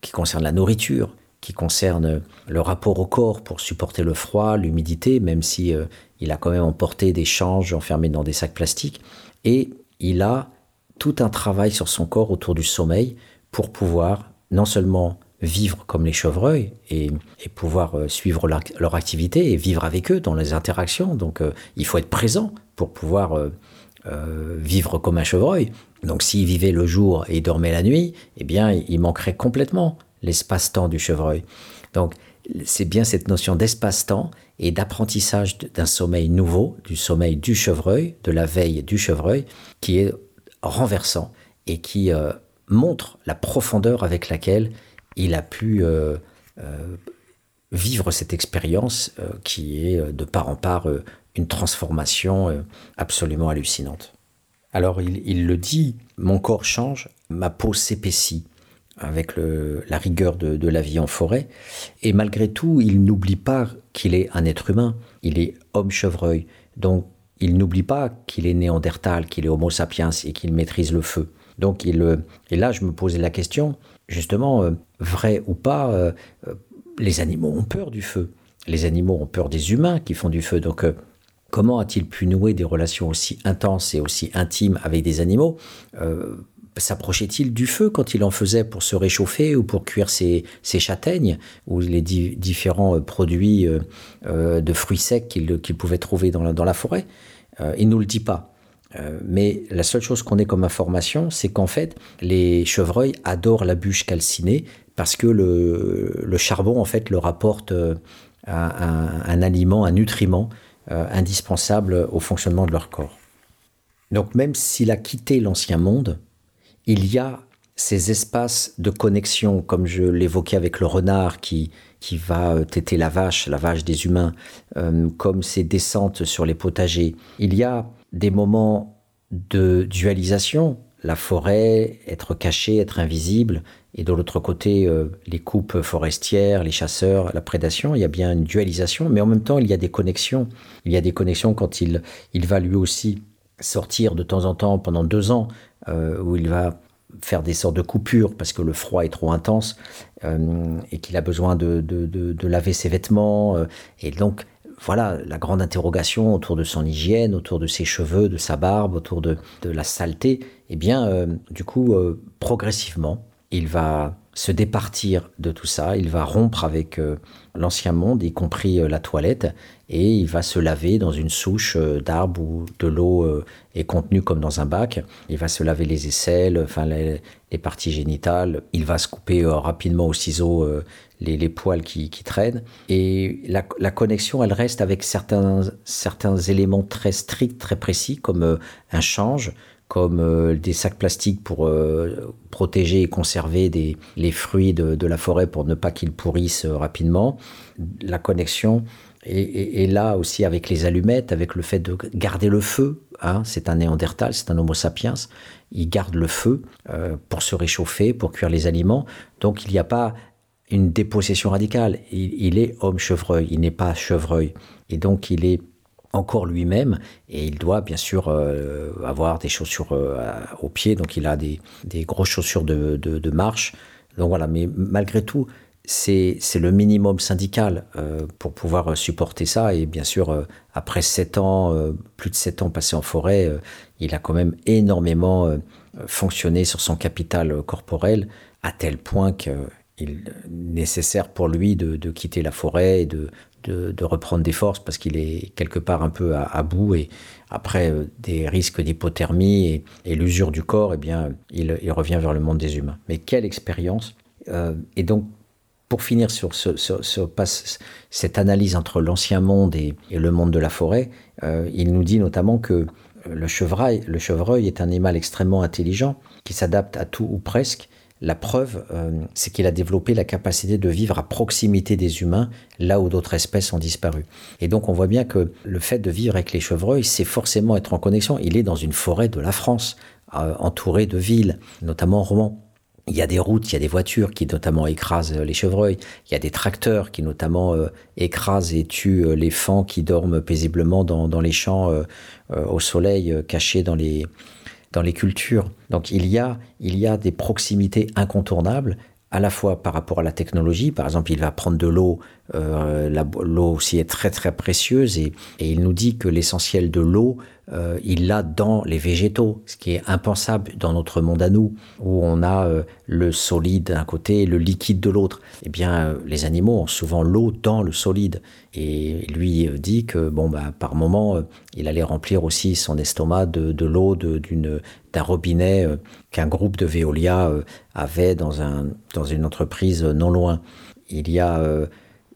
qui concerne la nourriture, qui concerne le rapport au corps pour supporter le froid, l'humidité, même si il a quand même emporté des changes enfermés dans des sacs plastiques. Et il a tout un travail sur son corps autour du sommeil pour pouvoir non seulement vivre comme les chevreuils et, pouvoir euh, suivre leur, activité et vivre avec eux dans les interactions. Donc euh, il faut être présent pour pouvoir vivre comme un chevreuil. Donc s'il vivait le jour et dormait la nuit, eh bien il manquerait complètement l'espace-temps du chevreuil. Donc, c'est bien cette notion d'espace-temps et d'apprentissage d'un sommeil nouveau, du sommeil du chevreuil, de la veille du chevreuil, qui est renversant et qui euh, montre la profondeur avec laquelle il a pu euh, euh, vivre cette expérience qui est de part en part une transformation absolument hallucinante. Alors il le dit, mon corps change, ma peau s'épaissit, avec la rigueur de, la vie en forêt. Et malgré tout, il n'oublie pas qu'il est un être humain. Il est homme chevreuil. Donc, il n'oublie pas qu'il est néandertal, qu'il est homo sapiens et qu'il maîtrise le feu. Donc, il, euh, et là, je me posais la question, justement, euh, vrai ou pas, euh, les animaux ont peur du feu. Les animaux ont peur des humains qui font du feu. Donc, comment a-t-il pu nouer des relations aussi intenses et aussi intimes avec des animaux? S'approchait-il du feu quand il en faisait pour se réchauffer ou pour cuire ses, châtaignes ou les différents euh, produits euh, euh, de fruits secs qu'il pouvait trouver dans la, forêt? Il ne nous le dit pas. mais la seule chose qu'on ait comme information, c'est qu'en fait, les chevreuils adorent la bûche calcinée parce que le, charbon, en fait, leur apporte un, aliment, un nutriment indispensable au fonctionnement de leur corps. Donc même s'il a quitté l'ancien monde, il y a ces espaces de connexion, comme je l'évoquais avec le renard qui, qui va euh, téter la vache, la vache des humains, euh, comme ces descentes sur les potagers. Il y a des moments de dualisation, la forêt, être cachée, être invisible, et de l'autre côté, euh, les coupes forestières, les chasseurs, la prédation, il y a bien une dualisation, mais en même temps, il y a des connexions. Il y a des connexions quand il, il va lui aussi sortir de temps en temps pendant deux ans, euh, où il va faire des sortes de coupures parce que le froid est trop intense euh, et qu'il a besoin de, de, de, laver ses vêtements. et donc, voilà la grande interrogation autour de son hygiène, autour de ses cheveux, de sa barbe, autour de, la saleté. Eh bien, du coup, progressivement, il va se départir de tout ça, il va rompre avec euh, l'ancien monde, y compris euh, la toilette, et il va se laver dans une souche euh, d'arbre où de l'eau est contenue comme dans un bac. Il va se laver les aisselles, enfin les, parties génitales. Il va se couper rapidement au ciseau les, poils qui, traînent. Et la, connexion, elle reste avec certains, certains éléments très stricts, très précis, comme un change, comme euh, des sacs plastiques pour euh, protéger et conserver les fruits de, la forêt pour ne pas qu'ils pourrissent euh, rapidement. La connexion est, là aussi avec les allumettes, avec le fait de garder le feu. Hein. C'est un néandertal, c'est un homo sapiens. Il garde le feu pour se réchauffer, pour cuire les aliments. Donc il n'y a pas une dépossession radicale. Il, est homme chevreuil, il n'est pas chevreuil. Et donc il est encore lui-même et il doit bien sûr euh, avoir des chaussures euh, aux pieds, donc il a des, des grosses chaussures de, de, marche. Donc voilà, mais malgré tout, c'est le minimum syndical euh, pour pouvoir supporter ça. Et bien sûr, après sept ans, plus de sept ans passés en forêt, il a quand même énormément fonctionné sur son capital corporel, à tel point qu'il est nécessaire pour lui de, quitter la forêt et de, de, reprendre des forces parce qu'il est quelque part un peu à, bout et après euh, des risques d'hypothermie et, l'usure du corps, eh bien, il, revient vers le monde des humains. Mais quelle expérience euh, Et donc, pour finir sur ce, cette analyse entre l'ancien monde et, le monde de la forêt, euh, il nous dit notamment que le chevreuil, le chevreuil est un animal extrêmement intelligent qui s'adapte à tout ou presque la preuve, euh, c'est qu'il a développé la capacité de vivre à proximité des humains, là où d'autres espèces ont disparu. Et donc on voit bien que le fait de vivre avec les chevreuils, c'est forcément être en connexion. Il est dans une forêt de la France, euh, entouré de villes, notamment Rouen. Il y a des routes, il y a des voitures qui notamment écrasent les chevreuils. Il y a des tracteurs qui notamment euh, écrasent et tuent les fans qui dorment paisiblement dans les champs au soleil, cachés dans les, dans les cultures. Donc il y a, il y a des proximités incontournables à la fois par rapport à la technologie, par exemple, il va prendre de l'eau, euh, l'eau aussi est très très précieuse et, il nous dit que l'essentiel de l'eau, euh, il l'a dans les végétaux, ce qui est impensable dans notre monde à nous, où on a euh, le solide d'un côté et le liquide de l'autre. Eh bien, les animaux ont souvent l'eau dans le solide. Et lui dit que, bon, bah, par moment, il allait remplir aussi son estomac de, de l'eau d'un robinet qu'un groupe de Veolia avait dans, un, dans une entreprise non loin. Il y a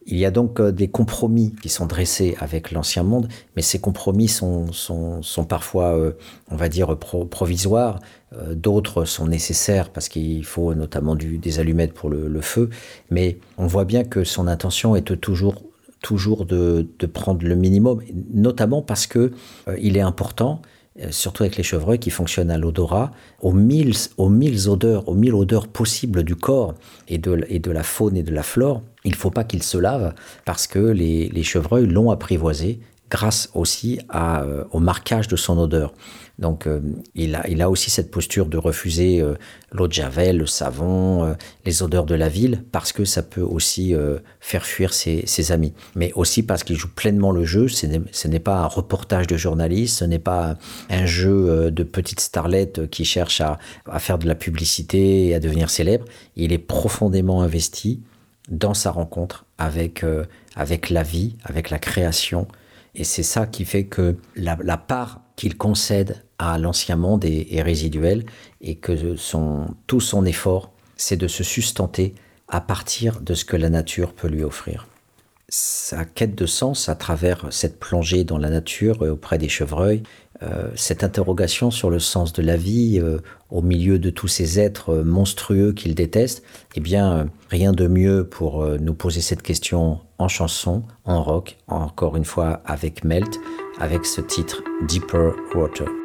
il y a donc euh, des compromis qui sont dressés avec l'ancien monde, mais ces compromis sont, sont, parfois, euh, on va dire, provisoires. Euh, d'autres sont nécessaires parce qu'il faut notamment du, des allumettes pour le, feu. Mais on voit bien que son intention est toujours, toujours de, de prendre le minimum, notamment parce que il est important surtout avec les chevreuils qui fonctionnent à l'odorat, aux mille, aux mille odeurs, aux mille odeurs possibles du corps et de, et de la faune et de la flore, il ne faut pas qu'ils se lavent parce que les, chevreuils l'ont apprivoisé grâce aussi euh, au marquage de son odeur. Donc euh, il, a, aussi cette posture de refuser euh, l'eau de javel, le savon, les odeurs de la ville, parce que ça peut aussi faire fuir ses, ses, amis. Mais aussi parce qu'il joue pleinement le jeu, ce n'est pas un reportage de journaliste, ce n'est pas un jeu de petite starlette qui cherche à, à faire de la publicité et à devenir célèbre. Il est profondément investi dans sa rencontre avec, avec la vie, avec la création, et c'est ça qui fait que la, part qu'il concède à l'ancien monde est, résiduelle et que son, tout son effort, c'est de se sustenter à partir de ce que la nature peut lui offrir. Sa quête de sens à travers cette plongée dans la nature auprès des chevreuils, euh, cette interrogation sur le sens de la vie euh, au milieu de tous ces êtres monstrueux qu'il déteste, eh bien, euh, rien de mieux pour nous poser cette question en chanson, en rock, encore une fois avec Melt, avec ce titre Deeper Water.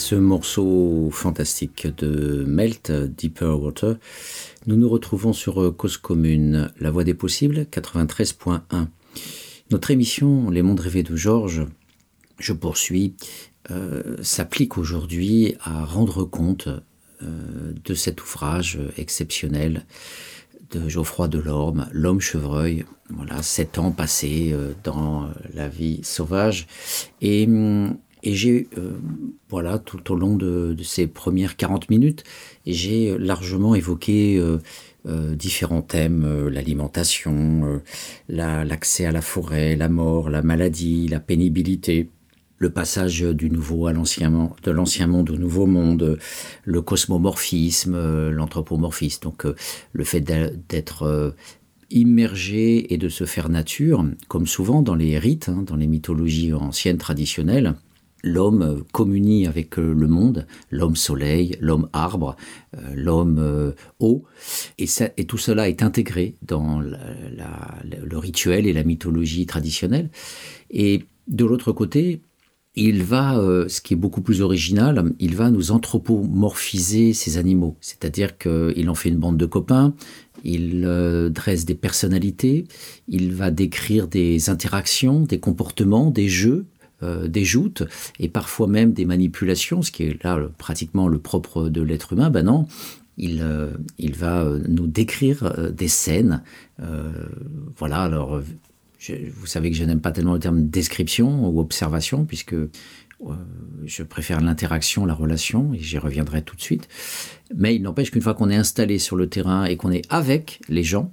Ce morceau fantastique de Melt, Deeper Water, nous nous retrouvons sur Cause Commune, La Voix des Possibles, 93.1. Notre émission Les Mondes Rêvés de Georges, je poursuis, euh, s'applique aujourd'hui à rendre compte euh, de cet ouvrage exceptionnel de Geoffroy Delorme, L'homme chevreuil. Voilà, sept ans passés euh, dans la vie sauvage. Et, et j'ai, voilà, tout au long de, ces premières 40 minutes, j'ai largement évoqué différents thèmes, l'alimentation, l'accès à la forêt, la mort, la maladie, la pénibilité, le passage du nouveau à de l'ancien monde au nouveau monde, le cosmomorphisme, euh, l'anthropomorphisme. Donc euh, le fait d'être euh, immergé et de se faire nature, comme souvent dans les rites, hein, dans les mythologies anciennes traditionnelles, l'homme communie avec le monde, l'homme soleil, l'homme arbre, l'homme eau, et, tout cela est intégré dans le rituel et la mythologie traditionnelle. Et de l'autre côté, il va, euh, ce qui est beaucoup plus original, il va nous anthropomorphiser ces animaux. C'est-à-dire qu'il en fait une bande de copains, il euh, dresse des personnalités, il va décrire des interactions, des comportements, des jeux, euh, des joutes et parfois même des manipulations, ce qui est là pratiquement le propre de l'être humain. Ben non, il, il va nous décrire des scènes. voilà, alors vous savez que je n'aime pas tellement le terme description ou observation, puisque euh, je préfère l'interaction, la relation, et j'y reviendrai tout de suite. Mais il n'empêche qu'une fois qu'on est installé sur le terrain et qu'on est avec les gens,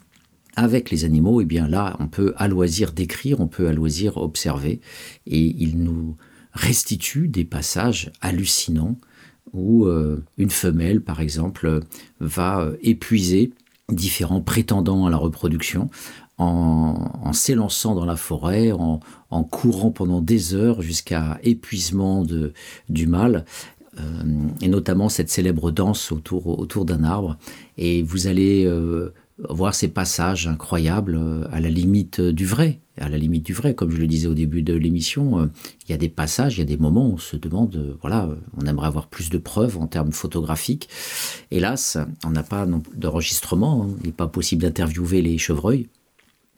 avec les animaux, eh bien là, on peut à loisir décrire, on peut à loisir observer, et il nous restitue des passages hallucinants où euh, une femelle, par exemple, va euh, épuiser différents prétendants à la reproduction en, s'élançant dans la forêt, en, courant pendant des heures jusqu'à épuisement du mâle, euh, et notamment cette célèbre danse autour, d'un arbre. Et vous allez voir ces passages incroyables euh, à la limite du vrai. À la limite du vrai, comme je le disais au début de l'émission, il y a des passages, il y a des moments où on se demande, voilà, on aimerait avoir plus de preuves en termes photographiques. Hélas, on n'a pas d'enregistrement, hein. il n'est pas possible d'interviewer les chevreuils.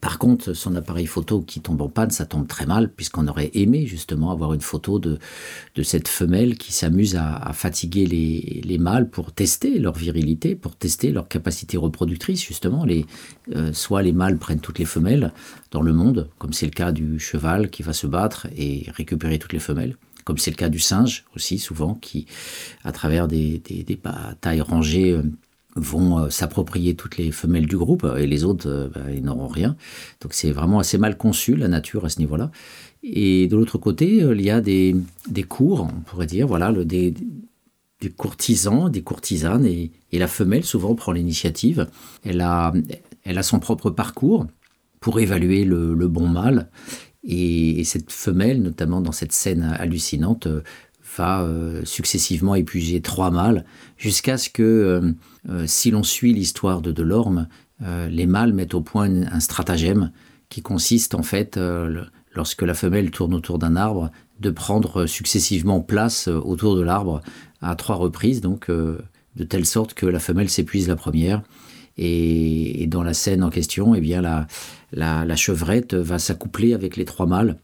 Par contre, son appareil photo qui tombe en panne, ça tombe très mal, puisqu'on aurait aimé justement avoir une photo de, cette femelle qui s'amuse à, fatiguer les, les, mâles pour tester leur virilité, pour tester leur capacité reproductrice, justement. Les, euh, soit les mâles prennent toutes les femelles dans le monde, comme c'est le cas du cheval qui va se battre et récupérer toutes les femelles comme c'est le cas du singe aussi souvent, qui, à travers des, des, des batailles rangées, euh, vont euh, s'approprier toutes les femelles du groupe et les autres, euh, bah, ils n'auront rien. Donc c'est vraiment assez mal conçu la nature à ce niveau-là. Et de l'autre côté, euh, il y a des, des cours, on pourrait dire, voilà, des, des courtisans, des courtisanes, et, et, la femelle souvent prend l'initiative. Elle a, elle a son propre parcours pour évaluer le, bon mâle. Et, cette femelle, notamment dans cette scène hallucinante, va euh, successivement épuiser trois mâles, jusqu'à ce que, euh, euh, si l'on suit l'histoire de Delorme, les mâles mettent au point un stratagème qui consiste en fait, lorsque la femelle tourne autour d'un arbre, de prendre successivement place autour de l'arbre à trois reprises, donc de telle sorte que la femelle s'épuise la première. Et, dans la scène en question, eh bien, la, la, chevrette va s'accoupler avec les trois mâles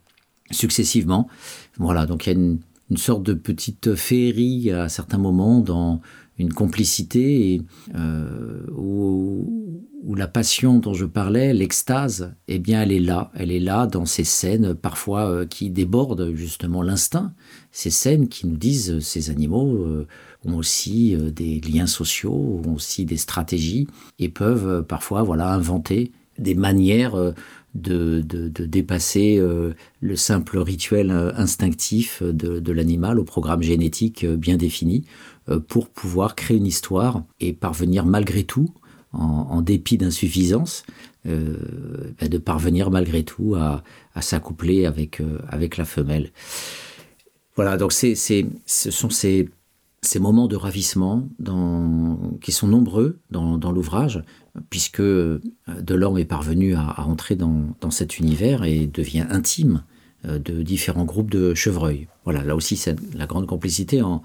successivement. Voilà, donc il y a une, une sorte de petite féerie à certains moments dans une complicité euh, où, la passion dont je parlais, l'extase, eh bien elle est là, elle est là dans ces scènes parfois euh, qui débordent justement l'instinct, ces scènes qui nous disent ces animaux euh, ont aussi euh, des liens sociaux, ont aussi des stratégies et peuvent euh, parfois voilà inventer des manières euh, de, de, dépasser euh, le simple rituel euh, instinctif de, l'animal au programme génétique euh, bien défini pour pouvoir créer une histoire et parvenir malgré tout, en, dépit d'insuffisance, ben de parvenir malgré tout à, à s'accoupler avec, avec la femelle. Voilà, donc ce sont ces, ces moments de ravissement qui sont nombreux dans, dans l'ouvrage, puisque euh, Delorme est parvenu à, entrer dans, cet univers et devient intime euh, de différents groupes de chevreuils. Voilà, là aussi c'est la grande complicité en,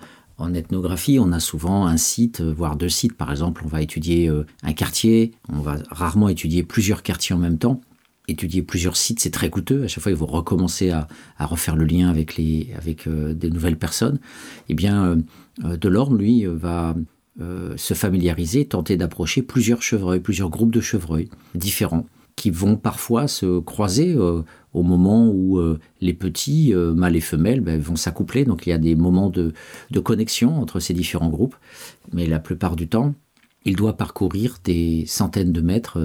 ethnographie, on a souvent un site, euh, voire deux sites. Par exemple, on va étudier un quartier, on va rarement étudier plusieurs quartiers en même temps. Étudier plusieurs sites, c'est très coûteux. À chaque fois, il faut recommencer à, refaire le lien avec, des nouvelles personnes. Eh bien, Delorme, lui, va se familiariser, tenter d'approcher plusieurs chevreuils, plusieurs groupes de chevreuils différents qui vont parfois se croiser euh, au moment où euh, les petits, euh, mâles et femelles, ben, vont s'accoupler. Donc il y a des moments de, connexion entre ces différents groupes. Mais la plupart du temps, il doit parcourir des centaines de mètres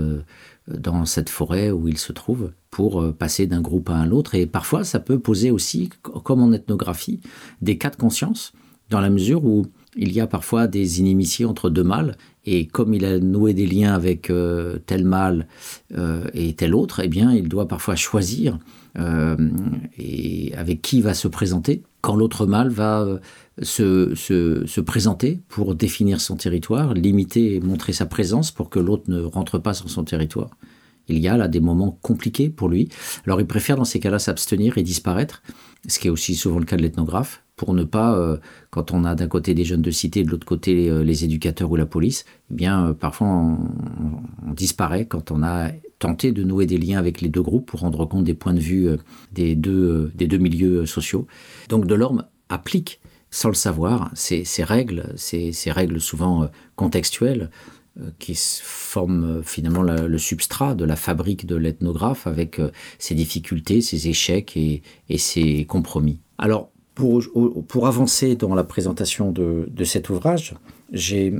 dans cette forêt où il se trouve pour passer d'un groupe à un autre. Et parfois, ça peut poser aussi, comme en ethnographie, des cas de conscience, dans la mesure où il y a parfois des inimitiés entre deux mâles et comme il a noué des liens avec euh, tel mâle euh, et tel autre, eh bien, il doit parfois choisir euh, avec qui va se présenter quand l'autre mâle va se, se, présenter pour définir son territoire, limiter et montrer sa présence pour que l'autre ne rentre pas sur son territoire. Il y a là des moments compliqués pour lui. Alors il préfère dans ces cas-là s'abstenir et disparaître, ce qui est aussi souvent le cas de l'ethnographe, pour ne pas, euh, quand on a d'un côté des jeunes de cité, de l'autre côté euh, les éducateurs ou la police, eh bien euh, parfois on, disparaît quand on a tenté de nouer des liens avec les deux groupes pour rendre compte des points de vue des, deux, des deux milieux sociaux. Donc Delorme applique sans le savoir ces, règles, ces, règles souvent contextuelles qui forment finalement le substrat de la fabrique de l'ethnographe avec ses difficultés, ses échecs et, et ses compromis. Alors, pour, avancer dans la présentation de, cet ouvrage, j'ai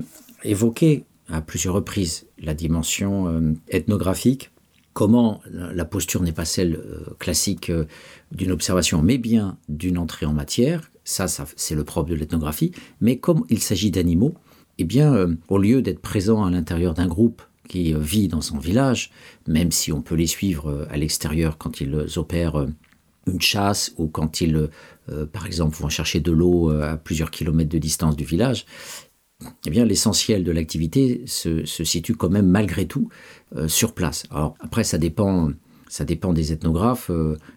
évoqué à plusieurs reprises la dimension euh, ethnographique, comment la posture n'est pas celle euh, classique euh, d'une observation, mais bien d'une entrée en matière. Ça, c'est le propre de l'ethnographie. Mais comme il s'agit d'animaux, eh bien, au lieu d'être présent à l'intérieur d'un groupe qui vit dans son village, même si on peut les suivre à l'extérieur quand ils opèrent une chasse ou quand ils, par exemple, vont chercher de l'eau euh, à plusieurs kilomètres de distance du village, eh bien, l'essentiel de l'activité se, situe quand même malgré tout euh, sur place. Alors après, ça dépend, ça dépend des ethnographes.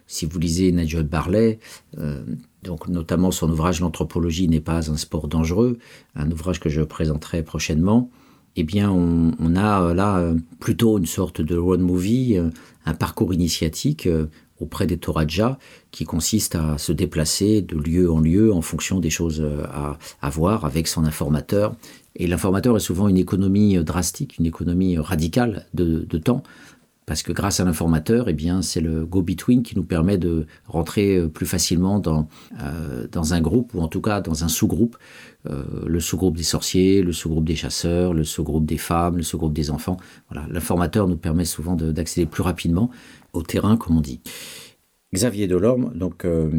si vous lisez Nigel Barley, donc notamment son ouvrage L'anthropologie n'est pas un sport dangereux, un ouvrage que je présenterai prochainement. Eh bien, on a là plutôt une sorte de road movie, un parcours initiatique auprès des Toraja, qui consiste à se déplacer de lieu en lieu en fonction des choses euh, à, voir avec son informateur. Et l'informateur est souvent une économie euh, drastique, une économie euh, radicale de, temps, parce que grâce à l'informateur, eh bien, c'est le go-between qui nous permet de rentrer plus facilement dans, dans un groupe, ou en tout cas dans un sous-groupe, le sous-groupe des sorciers, le sous-groupe des chasseurs, le sous-groupe des femmes, le sous-groupe des enfants. Voilà, l'informateur nous permet souvent d'accéder plus rapidement au terrain, comme on dit. Xavier Delorme, donc, euh,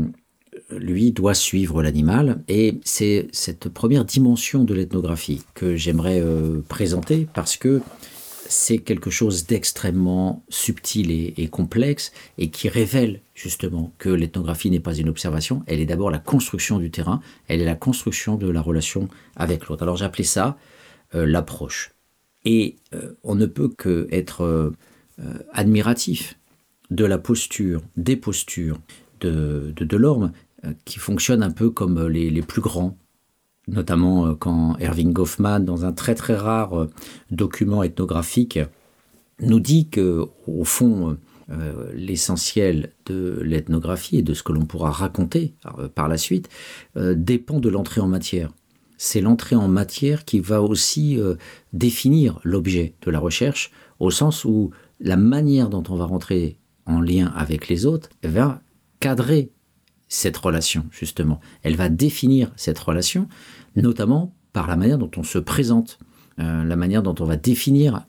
lui, doit suivre l'animal, et c'est cette première dimension de l'ethnographie que j'aimerais euh, présenter parce que c'est quelque chose d'extrêmement subtil et, complexe et qui révèle justement que l'ethnographie n'est pas une observation, elle est d'abord la construction du terrain, elle est la construction de la relation avec l'autre. Alors j'appelais ça euh, l'approche. Et on ne peut que être admiratif de la posture, des postures de, de Delorme, euh, qui fonctionnent un peu comme euh, les, plus grands, notamment euh, quand Erving Goffman, dans un très très rare document ethnographique, nous dit que au fond, l'essentiel de l'ethnographie et de ce que l'on pourra raconter par la suite dépend de l'entrée en matière. C'est l'entrée en matière qui va aussi définir l'objet de la recherche, au sens où la manière dont on va rentrer en lien avec les autres, va cadrer cette relation, justement. Elle va définir cette relation, notamment par la manière dont on se présente, euh, la manière dont on va définir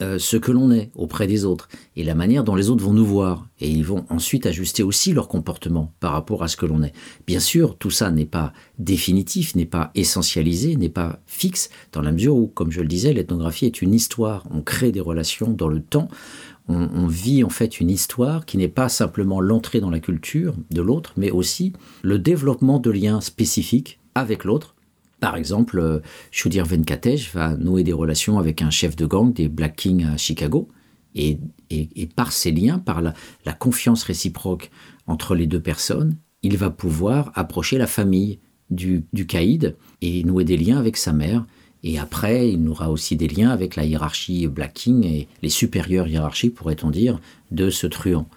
euh, ce que l'on est auprès des autres, et la manière dont les autres vont nous voir. Et ils vont ensuite ajuster aussi leur comportement par rapport à ce que l'on est. Bien sûr, tout ça n'est pas définitif, n'est pas essentialisé, n'est pas fixe, dans la mesure où, comme je le disais, l'ethnographie est une histoire. On crée des relations dans le temps on, vit en fait une histoire qui n'est pas simplement l'entrée dans la culture de l'autre, mais aussi le développement de liens spécifiques avec l'autre. Par exemple, euh, Shudir Venkatesh va nouer des relations avec un chef de gang des Black Kings à Chicago. Et, par ces liens, par la, confiance réciproque entre les deux personnes, il va pouvoir approcher la famille du, du caïd et nouer des liens avec sa mère. Et après, il aura aussi des liens avec la hiérarchie Black King et les supérieures hiérarchies, pourrait-on dire, de ce truand.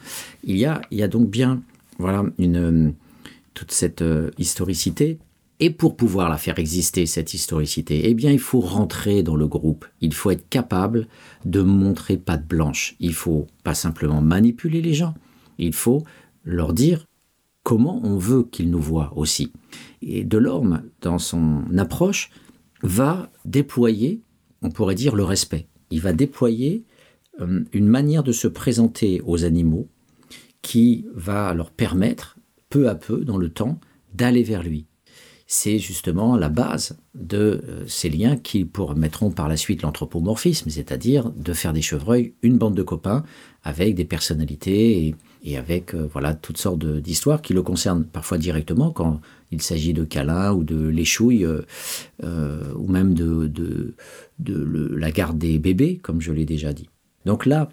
Il y a, il y a donc bien voilà, une, toute cette euh, historicité. Et pour pouvoir la faire exister, cette historicité, eh bien, il faut rentrer dans le groupe. Il faut être capable de montrer patte blanche. Il faut pas simplement manipuler les gens. Il faut leur dire comment on veut qu'ils nous voient aussi. Et Delorme, dans son approche, va déployer, on pourrait dire, le respect. Il va déployer euh, une manière de se présenter aux animaux qui va leur permettre, peu à peu, dans le temps, d'aller vers lui. C'est justement la base de euh, ces liens qui permettront par la suite l'anthropomorphisme, c'est-à-dire de faire des chevreuils une bande de copains avec des personnalités et, avec euh, voilà toutes sortes d'histoires qui le concernent parfois directement quand il s'agit de câlins ou de l'échouille euh, euh, ou même de, la garde des bébés, comme je l'ai déjà dit. Donc là,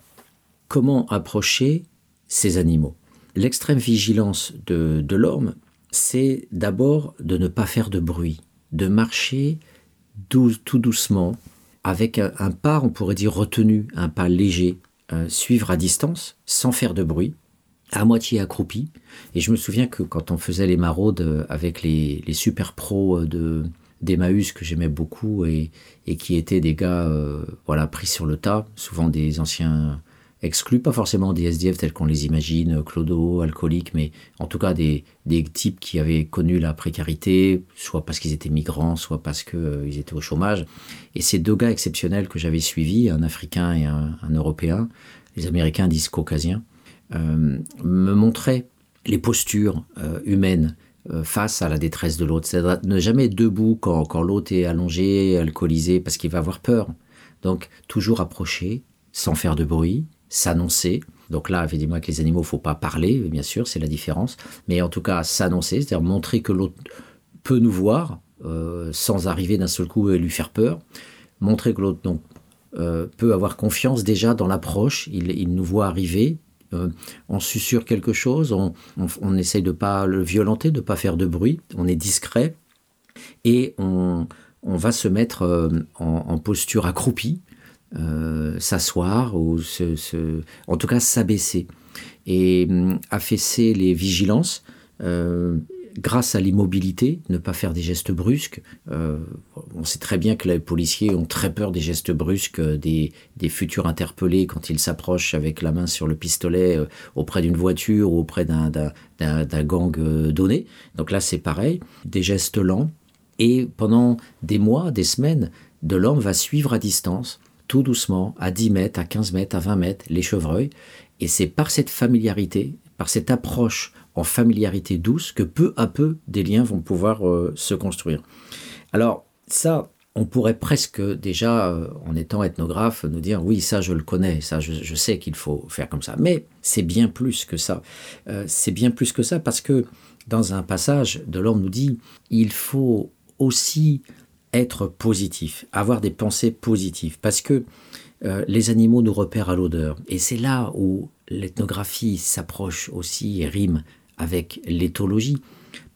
comment approcher ces animaux? L'extrême vigilance de, de l'homme, c'est d'abord de ne pas faire de bruit, de marcher tout doucement, avec un, un, pas, on pourrait dire retenu, un pas léger, euh, suivre à distance, sans faire de bruit, à moitié accroupi. Et je me souviens que quand on faisait les maraudes avec les, les super pros de d'Emmaüs que j'aimais beaucoup et, et, qui étaient des gars euh, voilà pris sur le tas, souvent des anciens exclus, pas forcément des SDF tels qu'on les imagine, clodo, alcooliques, mais en tout cas des, des types qui avaient connu la précarité, soit parce qu'ils étaient migrants, soit parce qu'ils euh, étaient au chômage. Et ces deux gars exceptionnels que j'avais suivis, un Africain et un, un Européen, les Américains disent caucasiens, euh, me montrait les postures euh, humaines euh, face à la détresse de l'autre. C'est ne jamais debout quand, l'autre est allongé, alcoolisé, parce qu'il va avoir peur. Donc toujours approcher, sans faire de bruit, s'annoncer. Donc là, évidemment, avec les animaux, il ne faut pas parler, bien sûr, c'est la différence. Mais en tout cas, s'annoncer, c'est-à-dire montrer que l'autre peut nous voir euh, sans arriver d'un seul coup et lui faire peur. Montrer que l'autre euh, peut avoir confiance déjà dans l'approche. Il nous voit arriver, euh, on susurre quelque chose, on, on, essaye de pas le violenter, de pas faire de bruit, on est discret et on, on va se mettre euh, en, posture accroupie, euh, s'asseoir ou en tout cas s'abaisser et euh, affaisser les vigilances. Euh, grâce à l'immobilité, ne pas faire des gestes brusques. Euh, on sait très bien que les policiers ont très peur des gestes brusques des, des futurs interpellés quand ils s'approchent avec la main sur le pistolet euh, auprès d'une voiture ou auprès d'un gang euh, donné. Donc là, c'est pareil, des gestes lents. Et pendant des mois, des semaines, de l'homme va suivre à distance, tout doucement, à 10 mètres, à 15 mètres, à 20 mètres, les chevreuils. Et c'est par cette familiarité, par cette approche en familiarité douce que peu à peu des liens vont pouvoir euh, se construire. Alors ça, on pourrait presque déjà, euh, en étant ethnographe, nous dire oui, ça je le connais, ça je, sais qu'il faut faire comme ça. Mais c'est bien plus que ça. Euh, c'est bien plus que ça parce que dans un passage de l'homme nous dit il faut aussi être positif, avoir des pensées positives parce que les animaux nous repèrent à l'odeur et c'est là où l'ethnographie s'approche aussi et rime avec l'éthologie,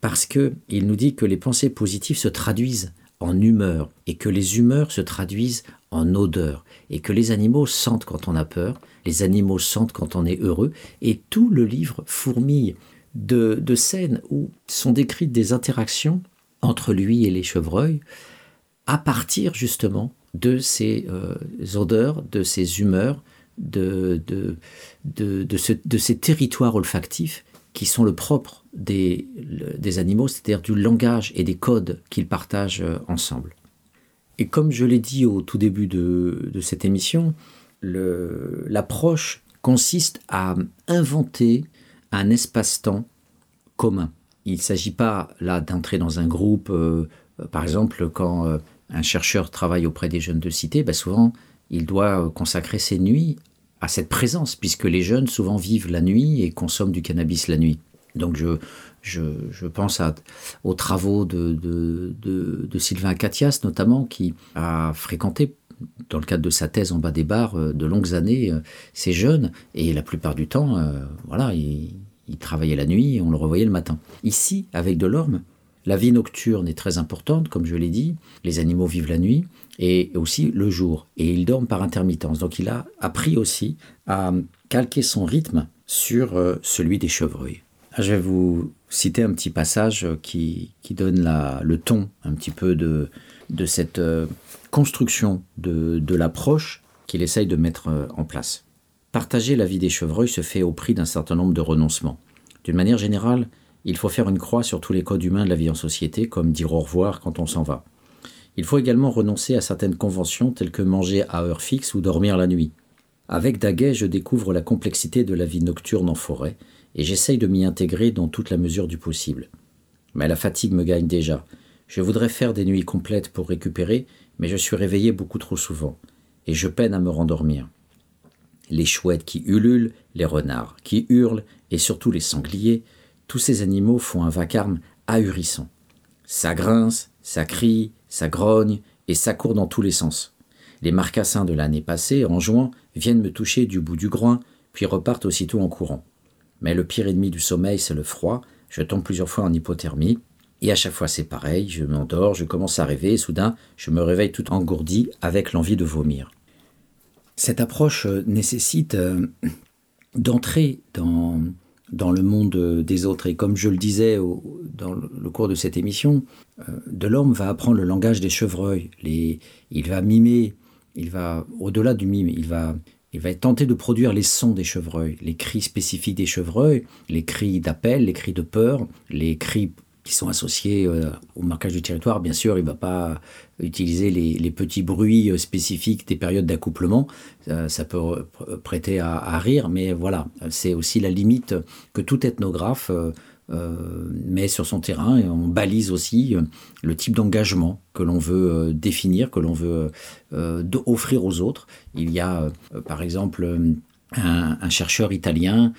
parce que il nous dit que les pensées positives se traduisent en humeur et que les humeurs se traduisent en odeur et que les animaux sentent quand on a peur, les animaux sentent quand on est heureux et tout le livre fourmille de, de scènes où sont décrites des interactions entre lui et les chevreuils à partir justement de ces euh, odeurs, de ces humeurs, de, de, de, de ces territoires olfactifs qui sont le propre des, des animaux, c'est-à-dire du langage et des codes qu'ils partagent euh, ensemble. Et comme je l'ai dit au tout début de, de cette émission, l'approche consiste à inventer un espace-temps commun. Il ne s'agit pas là d'entrer dans un groupe, euh, par exemple, quand euh, un chercheur travaille auprès des jeunes de cité, ben souvent il doit consacrer ses nuits à cette présence, puisque les jeunes souvent vivent la nuit et consomment du cannabis la nuit. Donc je, pense aux travaux de, de Sylvain Catias notamment, qui a fréquenté dans le cadre de sa thèse en bas des bars euh, de longues années euh, ces jeunes, et la plupart du temps, euh, voilà, il, il travaillait la nuit et on le revoyait le matin. Ici, avec Delorme, La vie nocturne est très importante, comme je l'ai dit. Les animaux vivent la nuit et aussi le jour. Et ils dorment par intermittence. Donc il a appris aussi à calquer son rythme sur euh, celui des chevreuils. Ah, je vais vous citer un petit passage qui, donne le ton un petit peu de, cette euh, construction de, de l'approche qu'il essaye de mettre euh, en place. Partager la vie des chevreuils se fait au prix d'un certain nombre de renoncements. D'une manière générale, il faut faire une croix sur tous les codes humains de la vie en société, comme dire au revoir quand on s'en va. Il faut également renoncer à certaines conventions telles que manger à heure fixe ou dormir la nuit. Avec Daguet, je découvre la complexité de la vie nocturne en forêt et j'essaye de m'y intégrer dans toute la mesure du possible. Mais la fatigue me gagne déjà. Je voudrais faire des nuits complètes pour récupérer, mais je suis réveillé beaucoup trop souvent et je peine à me rendormir. Les chouettes qui ululent, les renards qui hurlent et surtout les sangliers tous ces animaux font un vacarme ahurissant. Ça grince, ça crie, ça grogne, et ça court dans tous les sens. Les marcassins de l'année passée, en juin, viennent me toucher du bout du groin, puis repartent aussitôt en courant. Mais le pire ennemi du sommeil, c'est le froid. Je tombe plusieurs fois en hypothermie, et à chaque fois c'est pareil, je m'endors, je commence à rêver, et soudain, je me réveille tout engourdi avec l'envie de vomir. Cette approche euh, nécessite euh, d'entrer dans dans le monde des autres. Et comme je le disais dans le cours de cette émission, euh, Delorme va apprendre le langage des chevreuils. Il va mimer, il va, au-delà du mime, il va, il va tenter de produire les sons des chevreuils, les cris spécifiques des chevreuils, les cris d'appel, les cris de peur, les cris qui sont associés euh, au marquage du territoire. Bien sûr, il ne va pas utiliser les, petits bruits euh, spécifiques des périodes d'accouplement. Euh, ça peut prêter à, rire, mais voilà, c'est aussi la limite que tout ethnographe met sur son terrain et on balise aussi le type d'engagement que l'on veut définir, que l'on veut offrir aux autres. Il y a par exemple un, chercheur italien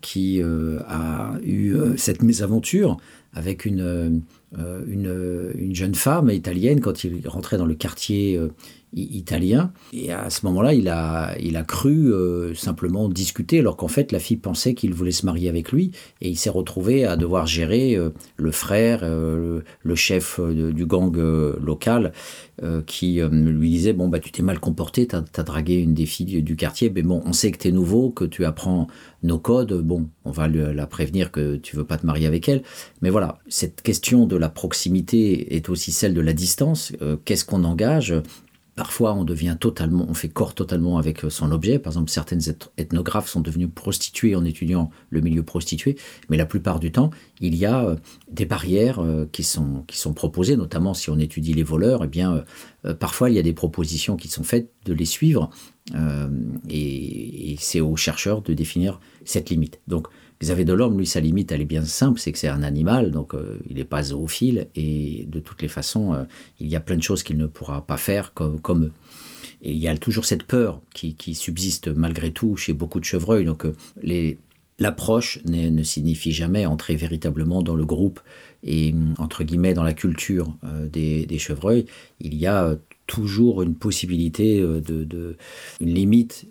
qui a eu cette mésaventure avec une, euh, une, jeune femme italienne quand il rentrait dans le quartier euh, italien. Et à ce moment-là, il a, il a cru euh, simplement discuter, alors qu'en fait, la fille pensait qu'il voulait se marier avec lui. Et il s'est retrouvé à devoir gérer le frère, le, chef du gang local, qui lui disait Bon, bah, tu t'es mal comporté, tu as, dragué une des filles du quartier, mais bon, on sait que tu es nouveau, que tu apprends nos codes. Bon, on va la prévenir que tu veux pas te marier avec elle. Mais voilà, cette question de la proximité est aussi celle de la distance. Euh, qu'est-ce qu'on engage? Parfois, on devient totalement, on fait corps totalement avec son objet. Par exemple, certaines ethnographes sont devenues prostituées en étudiant le milieu prostitué, mais la plupart du temps, il y a euh, des barrières euh, qui sont, qui sont proposées, notamment si on étudie les voleurs. Eh bien, parfois, il y a des propositions qui sont faites de les suivre, et, et c'est aux chercheurs de définir cette limite. Donc, Xavier Delorme, lui, sa limite, elle est bien simple, c'est que c'est un animal, donc euh, il n'est pas zoophile, et de toutes les façons, euh, il y a plein de choses qu'il ne pourra pas faire comme, eux. Et il y a toujours cette peur qui, subsiste malgré tout chez beaucoup de chevreuils. Donc euh, l'approche ne signifie jamais entrer véritablement dans le groupe et entre guillemets dans la culture des, chevreuils. Il y a toujours une possibilité de, de une limite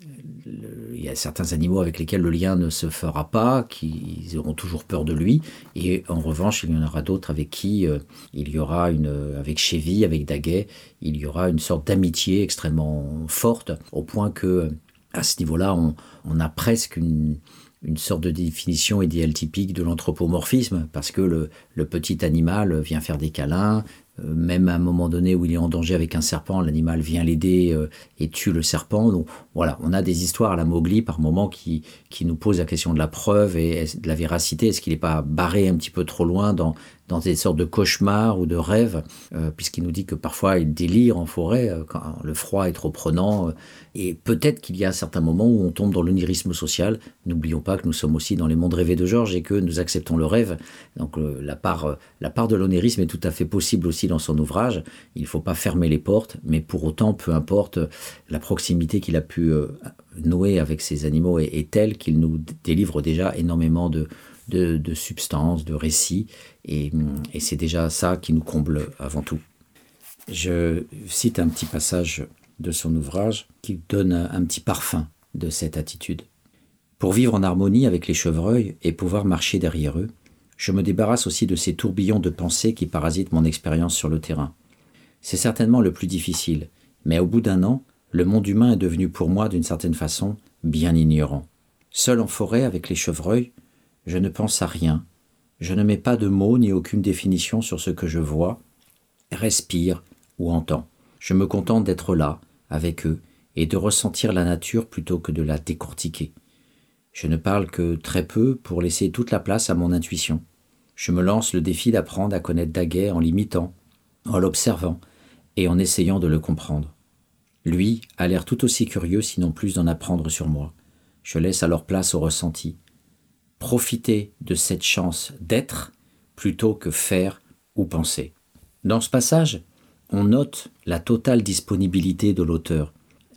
il y a certains animaux avec lesquels le lien ne se fera pas, qui auront toujours peur de lui. Et en revanche, il y en aura d'autres avec qui euh, il y aura une, avec Chevy, avec Daguet, il y aura une sorte d'amitié extrêmement forte, au point que à ce niveau-là, on, a presque une, sorte de définition idéale typique de l'anthropomorphisme, parce que le, petit animal vient faire des câlins, euh, même à un moment donné où il est en danger avec un serpent, l'animal vient l'aider euh, et tue le serpent. Donc voilà, on a des histoires à la Mowgli par moment qui, qui nous posent la question de la preuve et de la véracité. Est-ce qu'il n'est pas barré un petit peu trop loin dans, dans des sortes de cauchemars ou de rêves, euh, puisqu'il nous dit que parfois il délire en forêt euh, quand le froid est trop prenant. Euh, et peut-être qu'il y a certains moments où on tombe dans l'onirisme social. N'oublions pas que nous sommes aussi dans les mondes rêvés de Georges et que nous acceptons le rêve. Donc la, part, la part de l'onirisme est tout à fait possible aussi dans son ouvrage. Il ne faut pas fermer les portes, mais pour autant, peu importe, la proximité qu'il a pu nouer avec ces animaux est telle qu'il nous délivre déjà énormément de, de, substances, de récits, et, c'est déjà ça qui nous comble avant tout. Je cite un petit passage de son ouvrage qui donne un petit parfum de cette attitude. Pour vivre en harmonie avec les chevreuils et pouvoir marcher derrière eux, Je me débarrasse aussi de ces tourbillons de pensées qui parasitent mon expérience sur le terrain. C'est certainement le plus difficile, mais au bout d'un an, le monde humain est devenu pour moi, d'une certaine façon, bien ignorant. Seul en forêt avec les chevreuils, je ne pense à rien, je ne mets pas de mots ni aucune définition sur ce que je vois, respire ou entends. Je me contente d'être là, avec eux, et de ressentir la nature plutôt que de la décortiquer. Je ne parle que très peu pour laisser toute la place à mon intuition. Je me lance le défi d'apprendre à connaître Daguet en l'imitant, en l'observant et en essayant de le comprendre. Lui a l'air tout aussi curieux, sinon plus d'en apprendre sur moi. Je laisse alors place au ressenti. Profiter de cette chance d'être plutôt que faire ou penser. Dans ce passage, on note la totale disponibilité de l'auteur.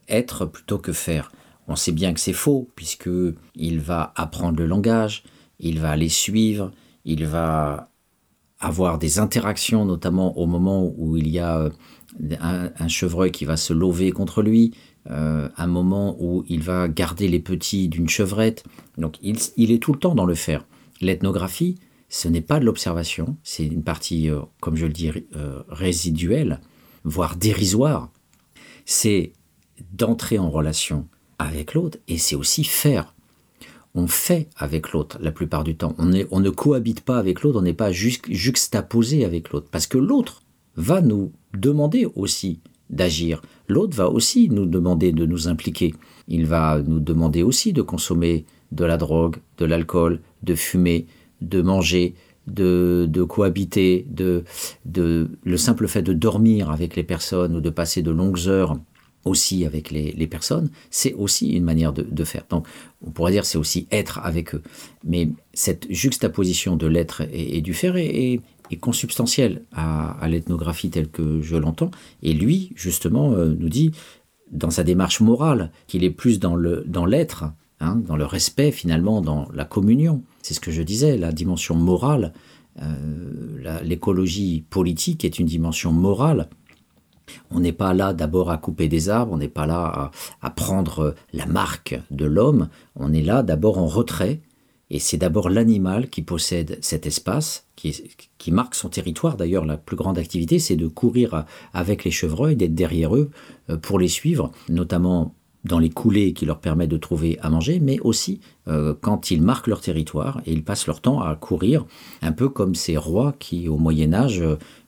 Être plutôt que faire. On sait bien que c'est faux, puisque il va apprendre le langage, il va aller suivre, il va avoir des interactions, notamment au moment où il y a euh, un, chevreuil qui va se lever contre lui, euh, un moment où il va garder les petits d'une chevrette. Donc il, est tout le temps dans le faire. L'ethnographie, ce n'est pas de l'observation, c'est une partie, euh, comme je le dis, résiduelle, voire dérisoire. C'est d'entrer en relation avec l'autre et c'est aussi faire on fait avec l'autre la plupart du temps. On, on ne cohabite pas avec l'autre, on n'est pas juxtaposé avec l'autre. Parce que l'autre va nous demander aussi d'agir. L'autre va aussi nous demander de nous impliquer. Il va nous demander aussi de consommer de la drogue, de l'alcool, de fumer, de manger, de, cohabiter, de, le simple fait de dormir avec les personnes ou de passer de longues heures aussi avec les, personnes, c'est aussi une manière de, faire. Donc, on pourrait dire c'est aussi être avec eux. Mais cette juxtaposition de l'être et, du faire est, consubstantielle à, l'ethnographie telle que je l'entends. Et lui, justement, euh, nous dit, dans sa démarche morale, qu'il est plus dans l'être, dans, hein, dans le respect finalement, dans la communion. C'est ce que je disais, la dimension morale. Euh, l'écologie politique est une dimension morale on n'est pas là d'abord à couper des arbres, on n'est pas là à, prendre la marque de l'homme, on est là d'abord en retrait, et c'est d'abord l'animal qui possède cet espace, qui, marque son territoire. D'ailleurs, la plus grande activité, c'est de courir avec les chevreuils, d'être derrière eux euh, pour les suivre, notamment dans les coulées qui leur permettent de trouver à manger, mais aussi euh, quand ils marquent leur territoire et ils passent leur temps à courir, un peu comme ces rois qui, au Moyen Âge,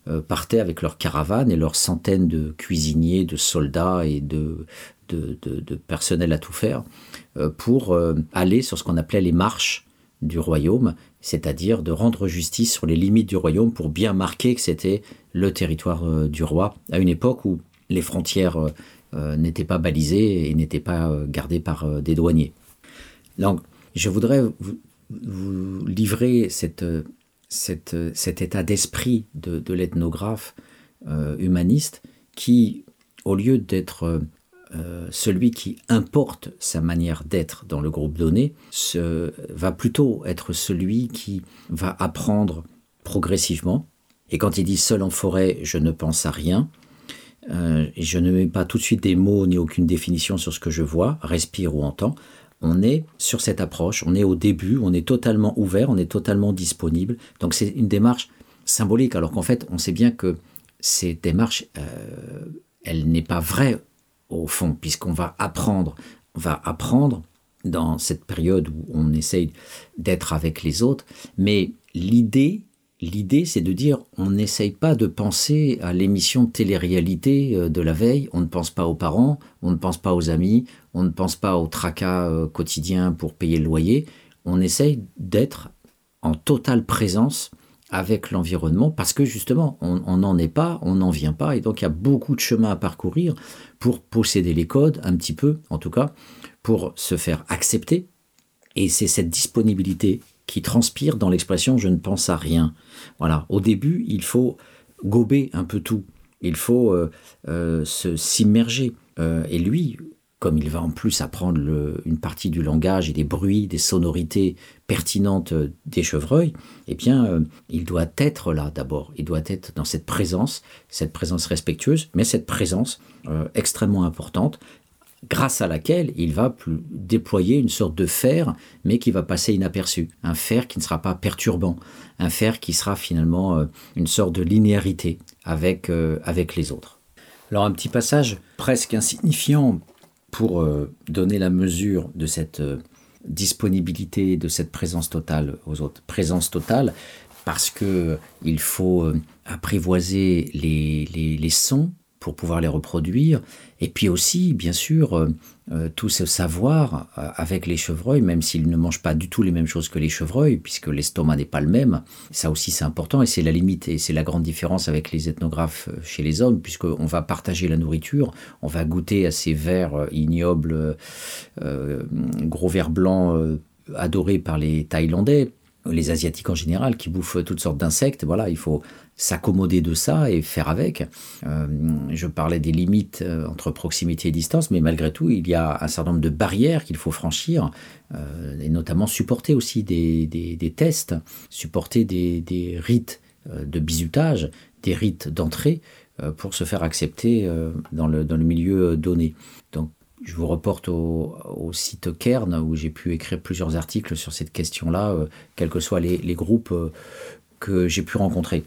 euh, partaient avec leurs caravanes et leurs centaines de cuisiniers, de soldats et de, de, personnel à tout faire euh, pour euh, aller sur ce qu'on appelait les marches du royaume, c'est-à-dire de rendre justice sur les limites du royaume pour bien marquer que c'était le territoire du roi, à une époque où les frontières n'étaient pas balisées et n'étaient pas gardées par des douaniers. Donc, je voudrais vous livrer cet état d'esprit de, l'ethnographe euh, humaniste qui, au lieu d'être euh, celui qui importe sa manière d'être dans le groupe donné, va plutôt être celui qui va apprendre progressivement. Et quand il dit seul en forêt, je ne pense à rien, euh, et je ne mets pas tout de suite des mots ni aucune définition sur ce que je vois, respire ou entends, on est sur cette approche, on est au début, on est totalement ouvert, on est totalement disponible. Donc c'est une démarche symbolique, alors qu'en fait, on sait bien que cette démarche, euh, elle n'est pas vraie au fond, puisqu'on va apprendre, on va apprendre dans cette période où on essaye d'être avec les autres, mais l'idée L'idée, c'est de dire, on n'essaye pas de penser à l'émission télé-réalité euh, de la veille, on ne pense pas aux parents, on ne pense pas aux amis, on ne pense pas au tracas euh, quotidien pour payer le loyer, on essaye d'être en totale présence avec l'environnement parce que justement, on n'en est pas, on n'en vient pas, et donc il y a beaucoup de chemin à parcourir pour posséder les codes, un petit peu en tout cas, pour se faire accepter. Et c'est cette disponibilité qui transpire dans l'expression je ne pense à rien. Voilà, au début, il faut gober un peu tout. Il faut euh, euh, s'immerger. Euh, et lui, comme il va en plus apprendre une partie du langage et des bruits, des sonorités pertinentes des chevreuils, eh bien, il doit être là d'abord. Il doit être dans cette présence, cette présence respectueuse, mais cette présence extrêmement importante grâce à laquelle il va déployer une sorte de fer, mais qui va passer inaperçu. Un fer qui ne sera pas perturbant, un fer qui sera finalement euh, une sorte de linéarité euh, avec les autres. Alors un petit passage presque insignifiant pour euh, donner la mesure de cette disponibilité, de cette présence totale aux autres. Présence totale parce que il faut apprivoiser les, les, les sons pour pouvoir les reproduire. Et puis aussi, bien sûr, euh, euh, tout ce savoir euh, avec les chevreuils, même s'ils ne mangent pas du tout les mêmes choses que les chevreuils, puisque l'estomac n'est pas le même. Ça aussi, c'est important et c'est la limite et c'est la grande différence avec les ethnographes chez les hommes, puisqu'on va partager la nourriture, on va goûter à ces vers ignobles, gros vers blancs adorés par les Thaïlandais les Asiatiques en général, qui bouffent toutes sortes d'insectes. Voilà, il faut s'accommoder de ça et faire avec. Euh, je parlais des limites euh, entre proximité et distance, mais malgré tout, il y a un certain nombre de barrières qu'il faut franchir, euh, et notamment supporter aussi des, des, tests, supporter des, des, rites de bizutage, des rites d'entrée pour se faire accepter dans le, dans le milieu donné. Donc, je vous reporte au, au site Kern où j'ai pu écrire plusieurs articles sur cette question-là, quels que soient les, les groupes que j'ai pu rencontrer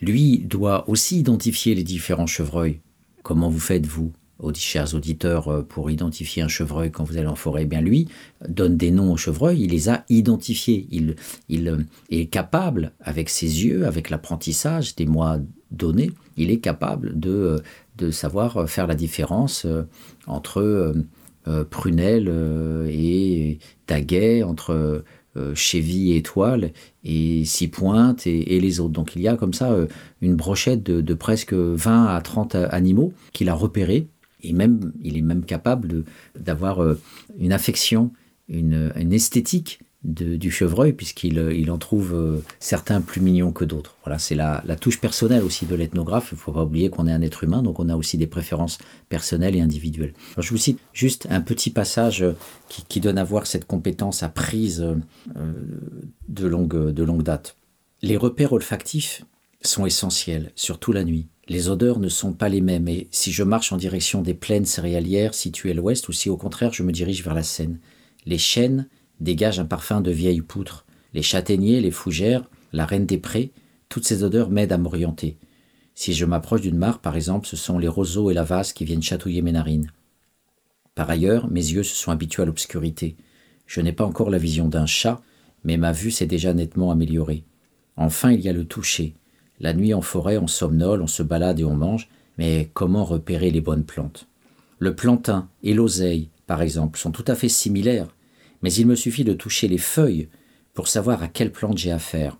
lui doit aussi identifier les différents chevreuils. Comment vous faites, vous, chers auditeurs, euh, pour identifier un chevreuil quand vous allez en forêt? Eh Bien, lui donne des noms aux chevreuils, il les a identifiés. Il, il euh, est capable, avec ses yeux, avec l'apprentissage des mois donnés, il est capable de, euh, de savoir faire la différence entre prunelle et daguet, entre euh, Chevy étoile et Six Pointes et, les autres. Donc il y a comme ça euh, une brochette de, presque 20 à 30 animaux qu'il a repérés et même il est même capable d'avoir euh, une affection, une, une esthétique du chevreuil, puisqu'il euh, il en trouve euh, certains plus mignons que d'autres. Voilà, c'est la, touche personnelle aussi de l'ethnographe. Il ne faut pas oublier qu'on est un être humain, donc on a aussi des préférences personnelles et individuelles. je vous cite juste un petit passage euh, qui, donne à voir cette compétence apprise de, longue, de longue date. Les repères olfactifs sont essentiels, surtout la nuit. Les odeurs ne sont pas les mêmes, et si je marche en direction des plaines céréalières situées à l'ouest, ou si au contraire je me dirige vers la Seine, les chênes dégage un parfum de vieille poutre. Les châtaigniers, les fougères, la reine des prés, toutes ces odeurs m'aident à m'orienter. Si je m'approche d'une mare, par exemple, ce sont les roseaux et la vase qui viennent chatouiller mes narines. Par ailleurs, mes yeux se sont habitués à l'obscurité. Je n'ai pas encore la vision d'un chat, mais ma vue s'est déjà nettement améliorée. Enfin, il y a le toucher. La nuit en forêt, on somnole, on se balade et on mange, mais comment repérer les bonnes plantes? Le plantain et l'oseille, par exemple, sont tout à fait similaires, mais il me suffit de toucher les feuilles pour savoir à quelle plante j'ai affaire.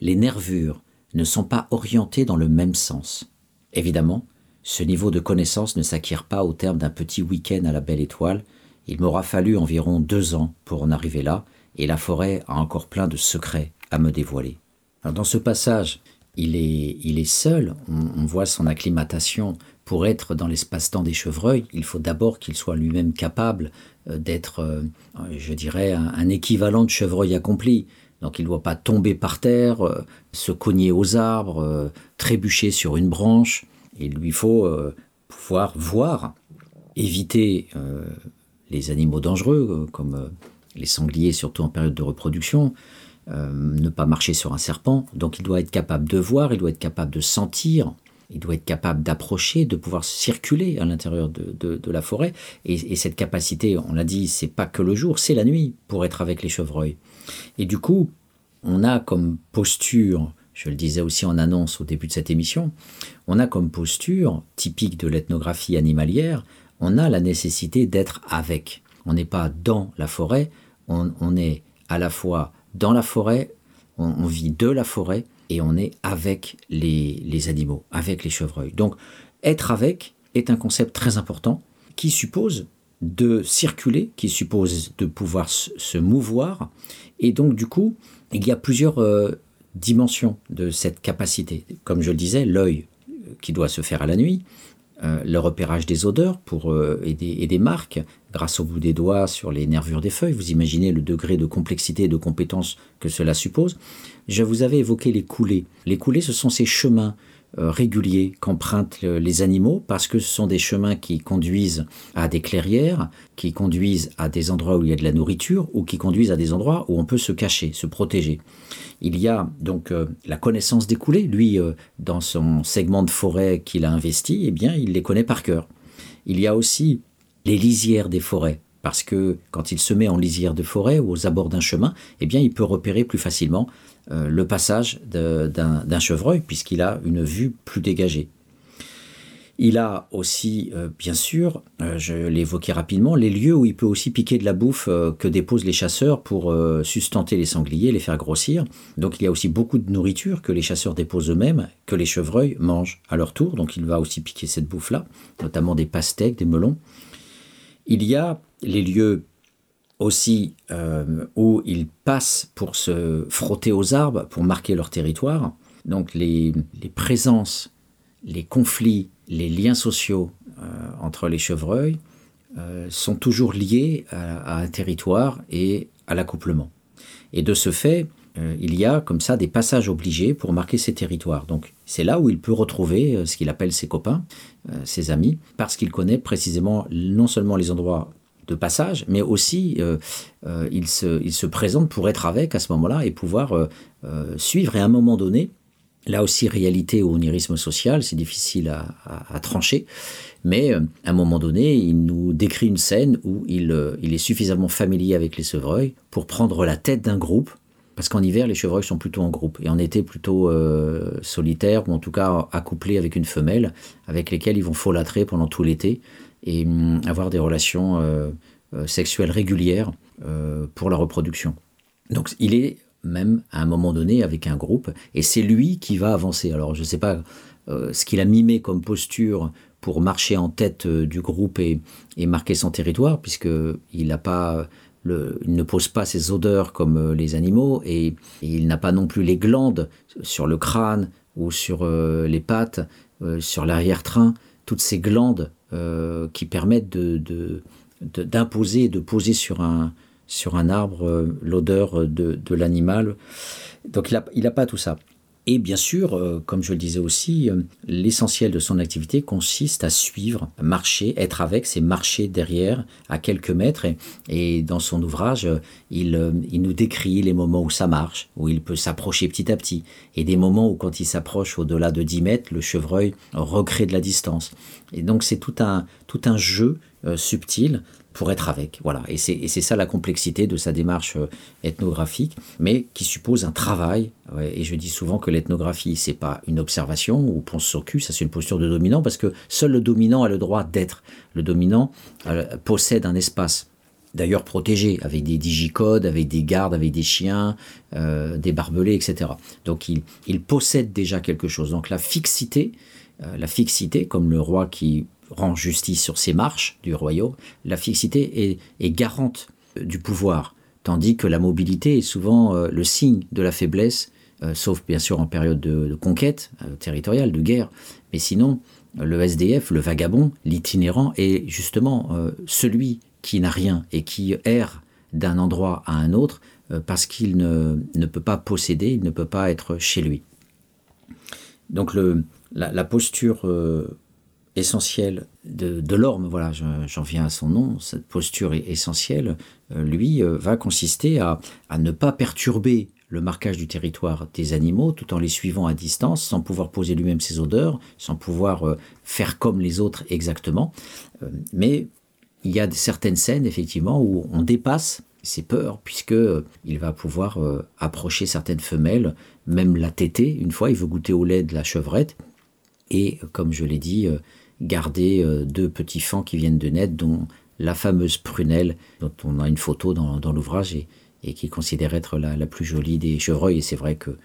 Les nervures ne sont pas orientées dans le même sens. Évidemment, ce niveau de connaissance ne s'acquiert pas au terme d'un petit week-end à la belle étoile. Il m'aura fallu environ deux ans pour en arriver là, et la forêt a encore plein de secrets à me dévoiler. dans ce passage, il est, seul, on voit son acclimatation. Pour être dans l'espace-temps des chevreuils, il faut d'abord qu'il soit lui-même capable euh, d'être, euh, je dirais, un, équivalent de chevreuil accompli. Donc il ne doit pas tomber par terre, euh, se cogner aux arbres, trébucher sur une branche. Il lui faut pouvoir voir, éviter les animaux dangereux, comme les sangliers, surtout en période de reproduction, ne pas marcher sur un serpent. Donc il doit être capable de voir, il doit être capable de sentir, il doit être capable d'approcher, de pouvoir circuler à l'intérieur de, la forêt. Et, cette capacité, on l'a dit, c'est pas que le jour, c'est la nuit pour être avec les chevreuils. Et du coup, on a comme posture, je le disais aussi en annonce au début de cette émission, on a comme posture typique de l'ethnographie animalière, on a la nécessité d'être avec. On n'est pas dans la forêt, on, est à la fois dans la forêt, on vit de la forêt et on est avec les, animaux, avec les chevreuils. Donc être avec est un concept très important qui suppose de circuler, qui suppose de pouvoir se mouvoir. Et donc du coup, il y a plusieurs euh, dimensions de cette capacité. Comme je le disais, l'œil euh, qui doit se faire à la nuit, euh, le repérage des odeurs pour, et, des, marques grâce au bout des doigts sur les nervures des feuilles. Vous imaginez le degré de complexité et de compétence que cela suppose. Je vous avais évoqué les coulées. Les coulées, ce sont ces chemins réguliers qu'empruntent les animaux parce que ce sont des chemins qui conduisent à des clairières, qui conduisent à des endroits où il y a de la nourriture ou qui conduisent à des endroits où on peut se cacher, se protéger. Il y a donc la connaissance des coulées. Lui, dans son segment de forêt qu'il a investi, eh bien, il les connaît par cœur. Il y a aussi les lisières des forêts parce que quand il se met en lisière de forêt ou aux abords d'un chemin, eh bien, il peut repérer plus facilement euh, le passage d'un chevreuil puisqu'il a une vue plus dégagée. Il a aussi, euh, bien sûr, euh, je l'évoquais rapidement, les lieux où il peut aussi piquer de la bouffe que déposent les chasseurs pour sustenter les sangliers, les faire grossir. Donc il y a aussi beaucoup de nourriture que les chasseurs déposent eux-mêmes, que les chevreuils mangent à leur tour. Donc il va aussi piquer cette bouffe-là, notamment des pastèques, des melons. Il y a les lieux aussi euh, où ils passent pour se frotter aux arbres, pour marquer leur territoire. Donc les, présences, les conflits, les liens sociaux euh, entre les chevreuils euh, sont toujours liés à, un territoire et à l'accouplement. Et de ce fait, il y a comme ça des passages obligés pour marquer ces territoires. Donc c'est là où il peut retrouver ce qu'il appelle ses copains, ses amis, parce qu'il connaît précisément non seulement les endroits de passage, mais aussi euh, euh, il, se, il, se, présente pour être avec à ce moment-là et pouvoir euh, suivre. Et à un moment donné, là aussi réalité ou onirisme social, c'est difficile à, trancher, mais à un moment donné, il nous décrit une scène où il, il est suffisamment familier avec les chevreuils pour prendre la tête d'un groupe. Parce qu'en hiver, les chevreuils sont plutôt en groupe et en été plutôt solitaires ou en tout cas accouplés avec une femelle avec lesquelles ils vont folâtrer pendant tout l'été et hum, avoir des relations euh, euh, sexuelles régulières euh, pour la reproduction. Donc il est même à un moment donné avec un groupe et c'est lui qui va avancer. Alors je ne sais pas ce qu'il a mimé comme posture pour marcher en tête du groupe et, marquer son territoire, puisqu'il n'a pas il ne pose pas ses odeurs comme les animaux et, il n'a pas non plus les glandes sur le crâne ou sur les pattes, sur l'arrière-train, toutes ces glandes euh, qui permettent de, d'imposer, de, poser sur un, arbre euh, l'odeur de, de l'animal. Donc il n'a pas tout ça. Et bien sûr, euh, comme je le disais aussi, l'essentiel de son activité consiste à suivre, marcher, être avec, c'est marcher derrière à quelques mètres. Et, dans son ouvrage, il, il, nous décrit les moments où ça marche, où il peut s'approcher petit à petit, et des moments où quand il s'approche au-delà de 10 mètres, le chevreuil recrée de la distance. Et donc c'est tout un, tout un jeu euh, subtil pour être avec. Voilà. Et c'est ça la complexité de sa démarche euh, ethnographique, mais qui suppose un travail. et je dis souvent que l'ethnographie, c'est pas une observation ou ponce sur cul, ça c'est une posture de dominant, parce que seul le dominant a le droit d'être. Le dominant euh, possède un espace d'ailleurs protégé, avec des digicodes, avec des gardes, avec des chiens, des barbelés, etc. Donc il, il, possède déjà quelque chose. Donc la fixité, euh, la fixité, comme le roi qui rend justice sur ses marches du royaume, la fixité est, garante euh, du pouvoir, tandis que la mobilité est souvent euh, le signe de la faiblesse, sauf bien sûr en période de, conquête territoriale, de guerre, mais sinon le SDF, le vagabond, l'itinérant est justement celui qui n'a rien et qui erre d'un endroit à un autre parce qu'il ne, peut pas posséder, il ne peut pas être chez lui. Donc le, la, posture euh, essentielle de, l'orme, voilà, j'en viens à son nom, cette posture essentielle, euh, lui, euh, va consister à, ne pas perturber le marquage du territoire des animaux tout en les suivant à distance, sans pouvoir poser lui-même ses odeurs, sans pouvoir faire comme les autres exactement. mais il y a certaines scènes, effectivement, où on dépasse ses peurs, puisque il va pouvoir approcher certaines femelles, même la téter. Une fois, il veut goûter au lait de la chevrette, et, comme je l'ai dit, euh, garder euh, deux petits fans qui viennent de naître, dont la fameuse prunelle, dont on a une photo dans, l'ouvrage et, qui considère être la, plus jolie des chevreuils. Et c'est vrai que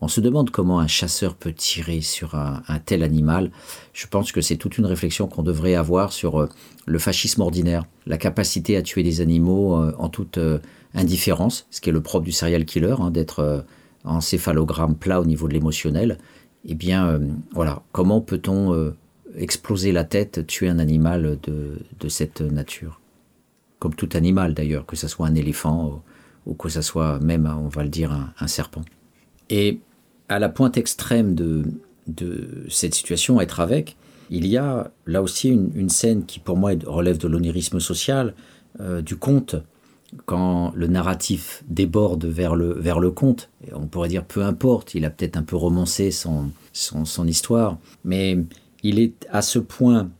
on se demande comment un chasseur peut tirer sur un, tel animal. Je pense que c'est toute une réflexion qu'on devrait avoir sur euh, le fascisme ordinaire, la capacité à tuer des animaux en toute indifférence, ce qui est le propre du serial killer, hein, d'être en céphalogramme plat au niveau de l'émotionnel eh bien, euh, voilà, comment peut-on euh, exploser la tête, tuer un animal de, cette nature Comme tout animal d'ailleurs, que ce soit un éléphant ou, que ce soit même, on va le dire, un, serpent. Et à la pointe extrême de, de cette situation, être avec, il y a là aussi une, scène qui pour moi relève de l'onirisme social, euh, du conte, quand le narratif déborde vers le, vers le conte. on pourrait dire peu importe, il a peut-être un peu romancé son, son, histoire, mais il est à ce point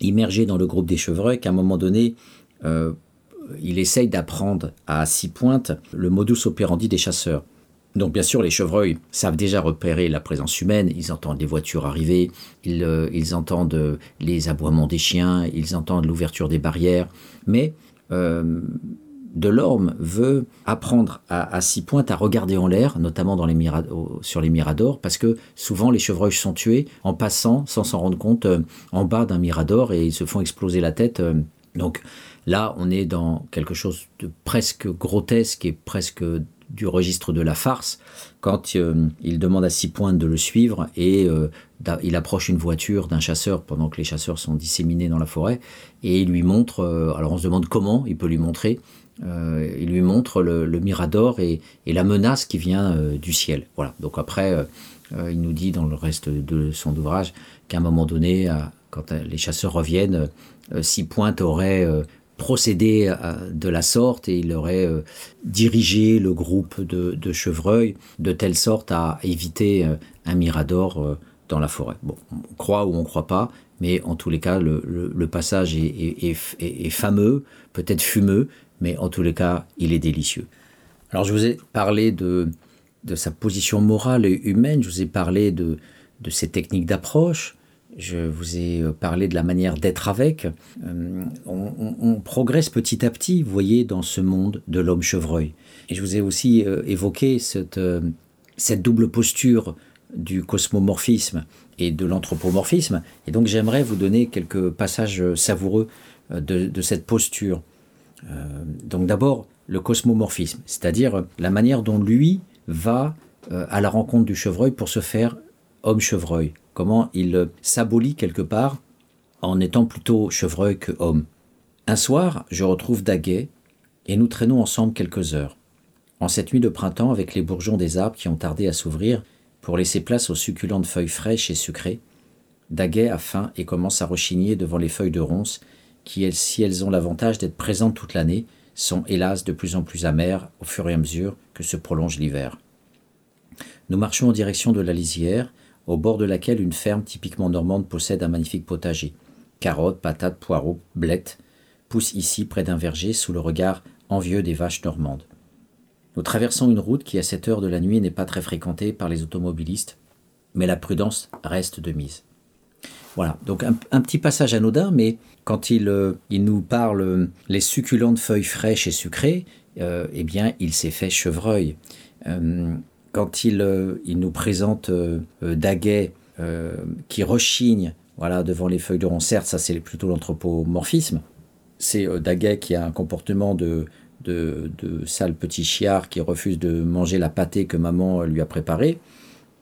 immergé dans le groupe des chevreuils qu'à un moment donné, euh, il essaye d'apprendre à six pointes le modus operandi des chasseurs. Donc bien sûr, les chevreuils savent déjà repérer la présence humaine, ils entendent les voitures arriver, ils, euh, entendent les aboiements des chiens, ils entendent l'ouverture des barrières, mais euh, Delorme veut apprendre à, six pointes à regarder en l'air, notamment dans les sur les miradors, parce que souvent les chevreuils sont tués en passant, sans s'en rendre compte, euh, en bas d'un mirador et ils se font exploser la tête. donc là, on est dans quelque chose de presque grotesque et presque du registre de la farce quand euh, il demande à six pointes de le suivre et euh, il approche une voiture d'un chasseur pendant que les chasseurs sont disséminés dans la forêt et il lui montre, euh, alors on se demande comment il peut lui montrer, il lui montre le, mirador et, la menace qui vient du ciel. Voilà. Donc après, il nous dit dans le reste de son ouvrage qu'à un moment donné, quand les chasseurs reviennent, six pointes aurait procédé de la sorte et il aurait euh, dirigé le groupe de, chevreuils de telle sorte à éviter euh, un mirador euh, dans la forêt. Bon, on croit ou on ne croit pas, mais en tous les cas, le, passage est, fameux, peut-être fumeux, mais en tous les cas, il est délicieux. Alors, je vous ai parlé de, de sa position morale et humaine, je vous ai parlé de, de ses techniques d'approche, je vous ai euh, parlé de la manière d'être avec. Euh, on, progresse petit à petit, vous voyez, dans ce monde de l'homme chevreuil. Et je vous ai aussi euh, évoqué cette, cette double posture du cosmomorphisme et de l'anthropomorphisme. Et donc j'aimerais vous donner quelques passages savoureux de, cette posture. Donc d'abord, le cosmomorphisme, c'est-à-dire la manière dont lui va à la rencontre du chevreuil pour se faire homme chevreuil, comment il s'abolit quelque part en étant plutôt chevreuil que homme. Un soir, je retrouve Daguet et nous traînons ensemble quelques heures. En cette nuit de printemps, avec les bourgeons des arbres qui ont tardé à s'ouvrir pour laisser place aux succulentes feuilles fraîches et sucrées, Daguet a faim et commence à rechigner devant les feuilles de ronces qui, si elles ont l'avantage d'être présentes toute l'année, sont hélas de plus en plus amères au fur et à mesure que se prolonge l'hiver. Nous marchons en direction de la lisière, au bord de laquelle une ferme typiquement normande possède un magnifique potager. Carottes, patates, poireaux, blettes poussent ici près d'un verger sous le regard envieux des vaches normandes. Nous traversons une route qui à cette heure de la nuit n'est pas très fréquentée par les automobilistes, mais la prudence reste de mise. Voilà, donc un, petit passage anodin, mais quand il, euh, il nous parle euh, les succulentes feuilles fraîches et sucrées, euh, eh bien, il s'est fait chevreuil quand il, il nous présente Daguet qui rechigne voilà, devant les feuilles de rond, ça c'est plutôt l'anthropomorphisme. C'est Daguet qui a un comportement de, de, sale petit chiard qui refuse de manger la pâtée que maman lui a préparée.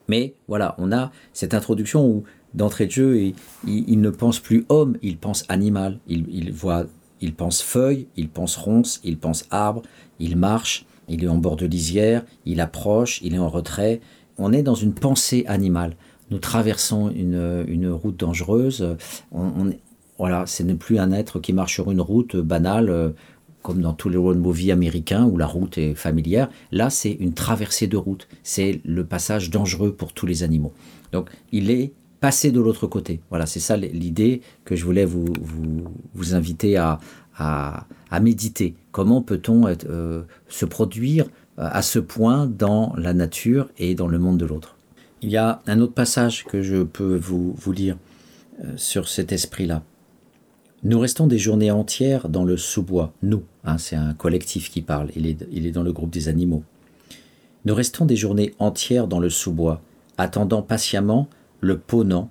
Mais voilà, on a cette introduction où, d'entrée de jeu, il, ne pense plus homme, il pense animal. Il, voit, il pense feuille, il pense ronce, il pense arbre, il marche, il est en bord de lisière, il approche, il est en retrait. On est dans une pensée animale. Nous traversons une, route dangereuse. Voilà, ce n'est plus un être qui marche sur une route banale, euh, comme dans tous les road movies américains où la route est familière. Là, c'est une traversée de route. C'est le passage dangereux pour tous les animaux. Donc, il est passé de l'autre côté. Voilà, c'est ça l'idée que je voulais vous, vous inviter à, à, méditer. Comment peut-on euh, se produire euh, à ce point dans la nature et dans le monde de l'autre? Il y a un autre passage que je peux vous, vous lire euh, sur cet esprit-là. Nous restons des journées entières dans le sous-bois, nous, hein, c'est un collectif qui parle, il est, il est dans le groupe des animaux. Nous restons des journées entières dans le sous-bois, attendant patiemment le ponant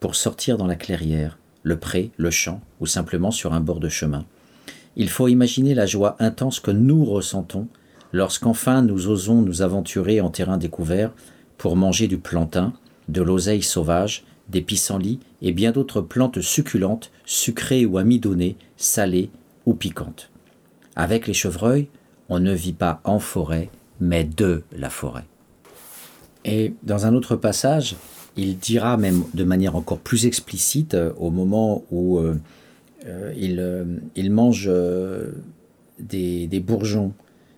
pour sortir dans la clairière, le pré, le champ ou simplement sur un bord de chemin. Il faut imaginer la joie intense que nous ressentons lorsqu'enfin nous osons nous aventurer en terrain découvert pour manger du plantain, de l'oseille sauvage, des pissenlits et bien d'autres plantes succulentes, sucrées ou amidonnées, salées ou piquantes. Avec les chevreuils, on ne vit pas en forêt, mais de la forêt. Et dans un autre passage, il dira même de manière encore plus explicite au moment où il, il, mange des, des bourgeons.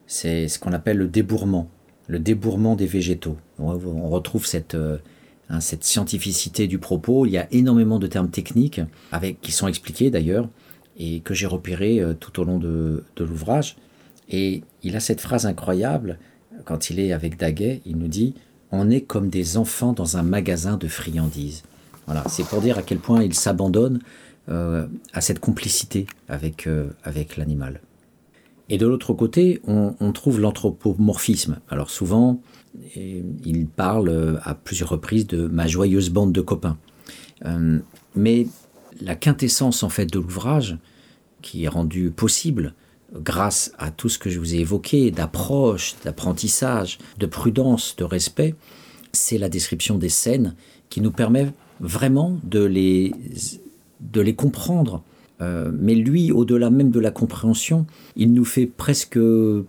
C'est ce qu'on appelle le débourrement, le débourrement des végétaux. On retrouve cette, hein, cette scientificité du propos. Il y a énormément de termes techniques avec, qui sont expliqués d'ailleurs et que j'ai repérés tout au long de, de l'ouvrage. Et il a cette phrase incroyable quand il est avec Daguet, il nous dit On est comme des enfants dans un magasin de friandises. Voilà, c'est pour dire à quel point il s'abandonne euh, à cette complicité avec, euh, avec l'animal. Et de l'autre côté, on, trouve l'anthropomorphisme. Alors souvent, il parle euh, à plusieurs reprises de ma joyeuse bande de copains. mais la quintessence en fait de l'ouvrage, qui est rendue possible grâce à tout ce que je vous ai évoqué, d'approche, d'apprentissage, de prudence, de respect, c'est la description des scènes qui nous permet vraiment de les, de les comprendre. Euh, mais lui, au-delà même de la compréhension, il nous fait presque,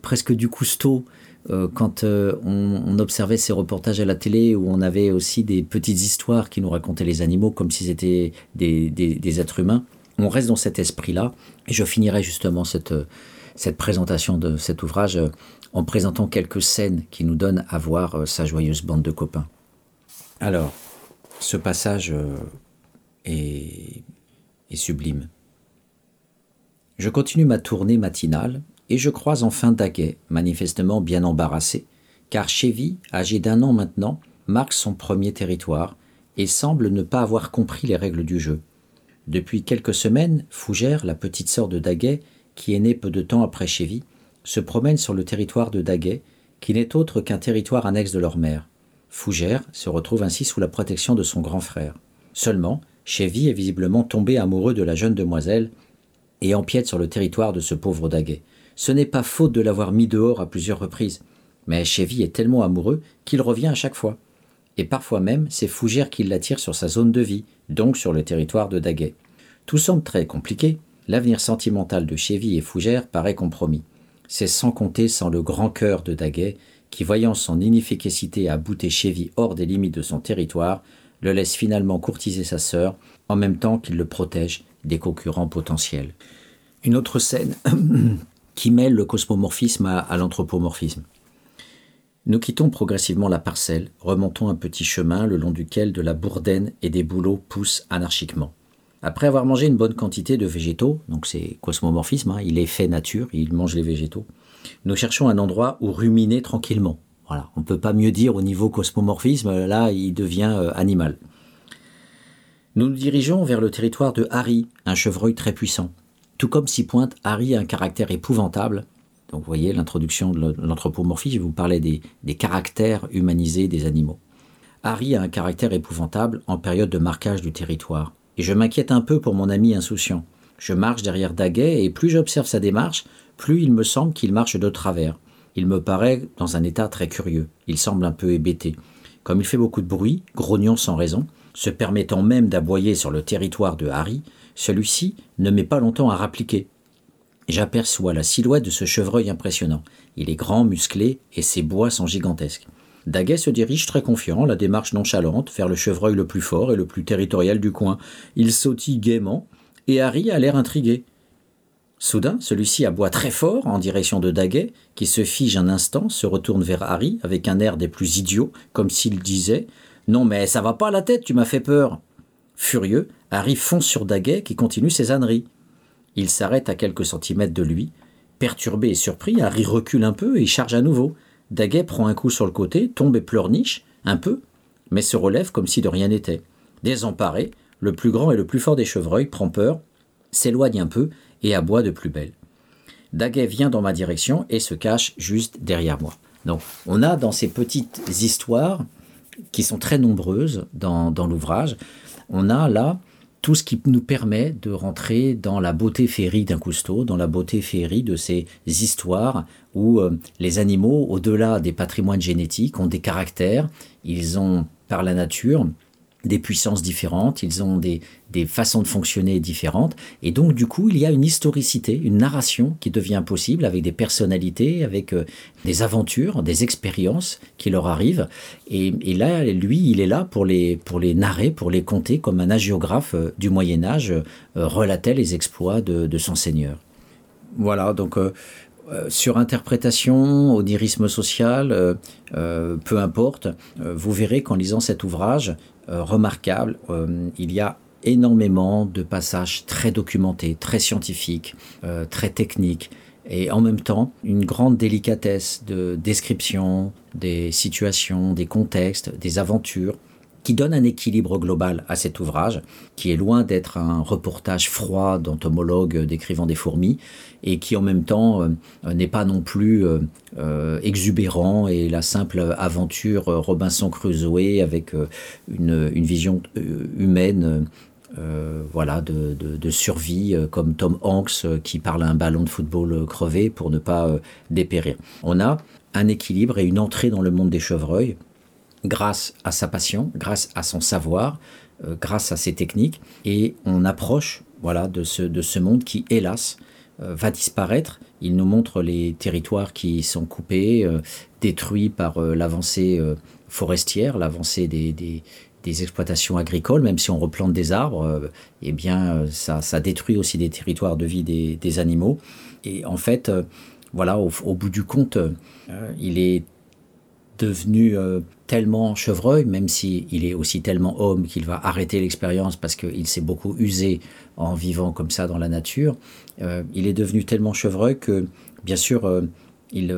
presque du cousteau euh, quand euh, on, observait ces reportages à la télé où on avait aussi des petites histoires qui nous racontaient les animaux comme s'ils étaient des, des, des êtres humains. On reste dans cet esprit-là. Et je finirai justement cette, cette présentation de cet ouvrage euh, en présentant quelques scènes qui nous donnent à voir euh, sa joyeuse bande de copains. Alors, ce passage euh, est, sublime. Je continue ma tournée matinale et je croise enfin Daguet, manifestement bien embarrassé, car Chevy, âgé d'un an maintenant, marque son premier territoire et semble ne pas avoir compris les règles du jeu. Depuis quelques semaines, Fougère, la petite sœur de Daguet, qui est né peu de temps après Chévy, se promènent sur le territoire de Daguet, qui n'est autre qu'un territoire annexe de leur mère. Fougère se retrouve ainsi sous la protection de son grand frère. Seulement, Chévy est visiblement tombé amoureux de la jeune demoiselle et empiète sur le territoire de ce pauvre Daguet. Ce n'est pas faute de l'avoir mis dehors à plusieurs reprises, mais Chévy est tellement amoureux qu'il revient à chaque fois. Et parfois même, c'est Fougère qui l'attire sur sa zone de vie, donc sur le territoire de Daguet. Tout semble très compliqué, L'avenir sentimental de Chévy et Fougère paraît compromis. C'est sans compter sans le grand cœur de Daguet, qui, voyant son inefficacité à bouter Chévy hors des limites de son territoire, le laisse finalement courtiser sa sœur, en même temps qu'il le protège des concurrents potentiels. Une autre scène qui mêle le cosmomorphisme à, à l'anthropomorphisme. Nous quittons progressivement la parcelle, remontons un petit chemin le long duquel de la bourdaine et des bouleaux poussent anarchiquement. Après avoir mangé une bonne quantité de végétaux, donc c'est cosmomorphisme, hein, il est fait nature, il mange les végétaux, nous cherchons un endroit où ruminer tranquillement. On ne peut pas mieux dire au niveau cosmomorphisme, là il devient euh, animal. Nous nous dirigeons vers le territoire de Harry, un chevreuil très puissant. Tout comme s'y pointe, Harry a un caractère épouvantable. Donc vous voyez l'introduction de l'anthropomorphisme, je vous parlais des caractères humanisés des animaux. Harry a un caractère épouvantable en période de marquage du territoire et je m'inquiète un peu pour mon ami insouciant. Je marche derrière Daguet et plus j'observe sa démarche, plus il me semble qu'il marche de travers. Il me paraît dans un état très curieux. Il semble un peu hébété. Comme il fait beaucoup de bruit, grognant sans raison, se permettant même d'aboyer sur le territoire de Harry, celui-ci ne met pas longtemps à rappliquer. J'aperçois la silhouette de ce chevreuil impressionnant. Il est grand, musclé, et ses bois sont gigantesques. Daguet se dirige très confiant, la démarche nonchalante, vers le chevreuil le plus fort et le plus territorial du coin. Il sautille gaiement, et Harry a l'air intrigué. Soudain, celui-ci aboie très fort en direction de Daguet, qui se fige un instant, se retourne vers Harry avec un air des plus idiots, comme s'il disait Non, mais ça va pas à la tête, tu m'as fait peur. Furieux, Harry fonce sur Daguet qui continue ses âneries. Il s'arrête à quelques centimètres de lui. Perturbé et surpris, Harry recule un peu et charge à nouveau. Daguet prend un coup sur le côté, tombe et pleurniche, un peu, mais se relève comme si de rien n'était. Désemparé, le plus grand et le plus fort des chevreuils prend peur, s'éloigne un peu et aboie de plus belle. Daguet vient dans ma direction et se cache juste derrière moi. Donc, on a dans ces petites histoires, qui sont très nombreuses dans, dans l'ouvrage, on a là tout ce qui nous permet de rentrer dans la beauté féerie d'un Cousteau, dans la beauté féerie de ces histoires où euh, les animaux, au-delà des patrimoines génétiques, ont des caractères, ils ont par la nature des puissances différentes, ils ont des, des, façons de fonctionner différentes, et donc du coup il y a une historicité, une narration qui devient possible avec des personnalités, avec euh, des aventures, des expériences qui leur arrivent, et, là lui il est là pour les, pour les narrer, pour les compter comme un hagiographe euh, du Moyen Âge euh, relatait les exploits de, son seigneur. Voilà, donc sur interprétation, onirisme social, euh, peu importe, vous verrez qu'en lisant cet ouvrage, euh, remarquable. Euh, il y a énormément de passages très documentés, très scientifiques, euh, très techniques, et en même temps une grande délicatesse de description des situations, des contextes, des aventures, qui donne un équilibre global à cet ouvrage, qui est loin d'être un reportage froid d'entomologue décrivant des fourmis, et qui en même temps euh, n'est pas non plus euh, exubérant et la simple aventure Robinson Crusoe avec une, vision humaine. Euh, voilà, de, de, survie, euh, comme Tom Hanks euh, qui parle à un ballon de football crevé pour ne pas dépérir. On a un équilibre et une entrée dans le monde des chevreuils grâce à sa passion, grâce à son savoir, grâce à ses techniques, et on approche voilà, de, ce, de ce monde qui, hélas, va disparaître. Il nous montre les territoires qui sont coupés, détruits par l'avancée forestière, l'avancée des, des, des exploitations agricoles, même si on replante des arbres, euh, eh bien, euh, ça, ça détruit aussi des territoires de vie des, des animaux. Et en fait, euh, voilà, au, bout du compte, il est devenu tellement chevreuil, même s'il si est aussi tellement homme qu'il va arrêter l'expérience parce qu'il s'est beaucoup usé en vivant comme ça dans la nature, il est devenu tellement chevreuil que, bien sûr, il,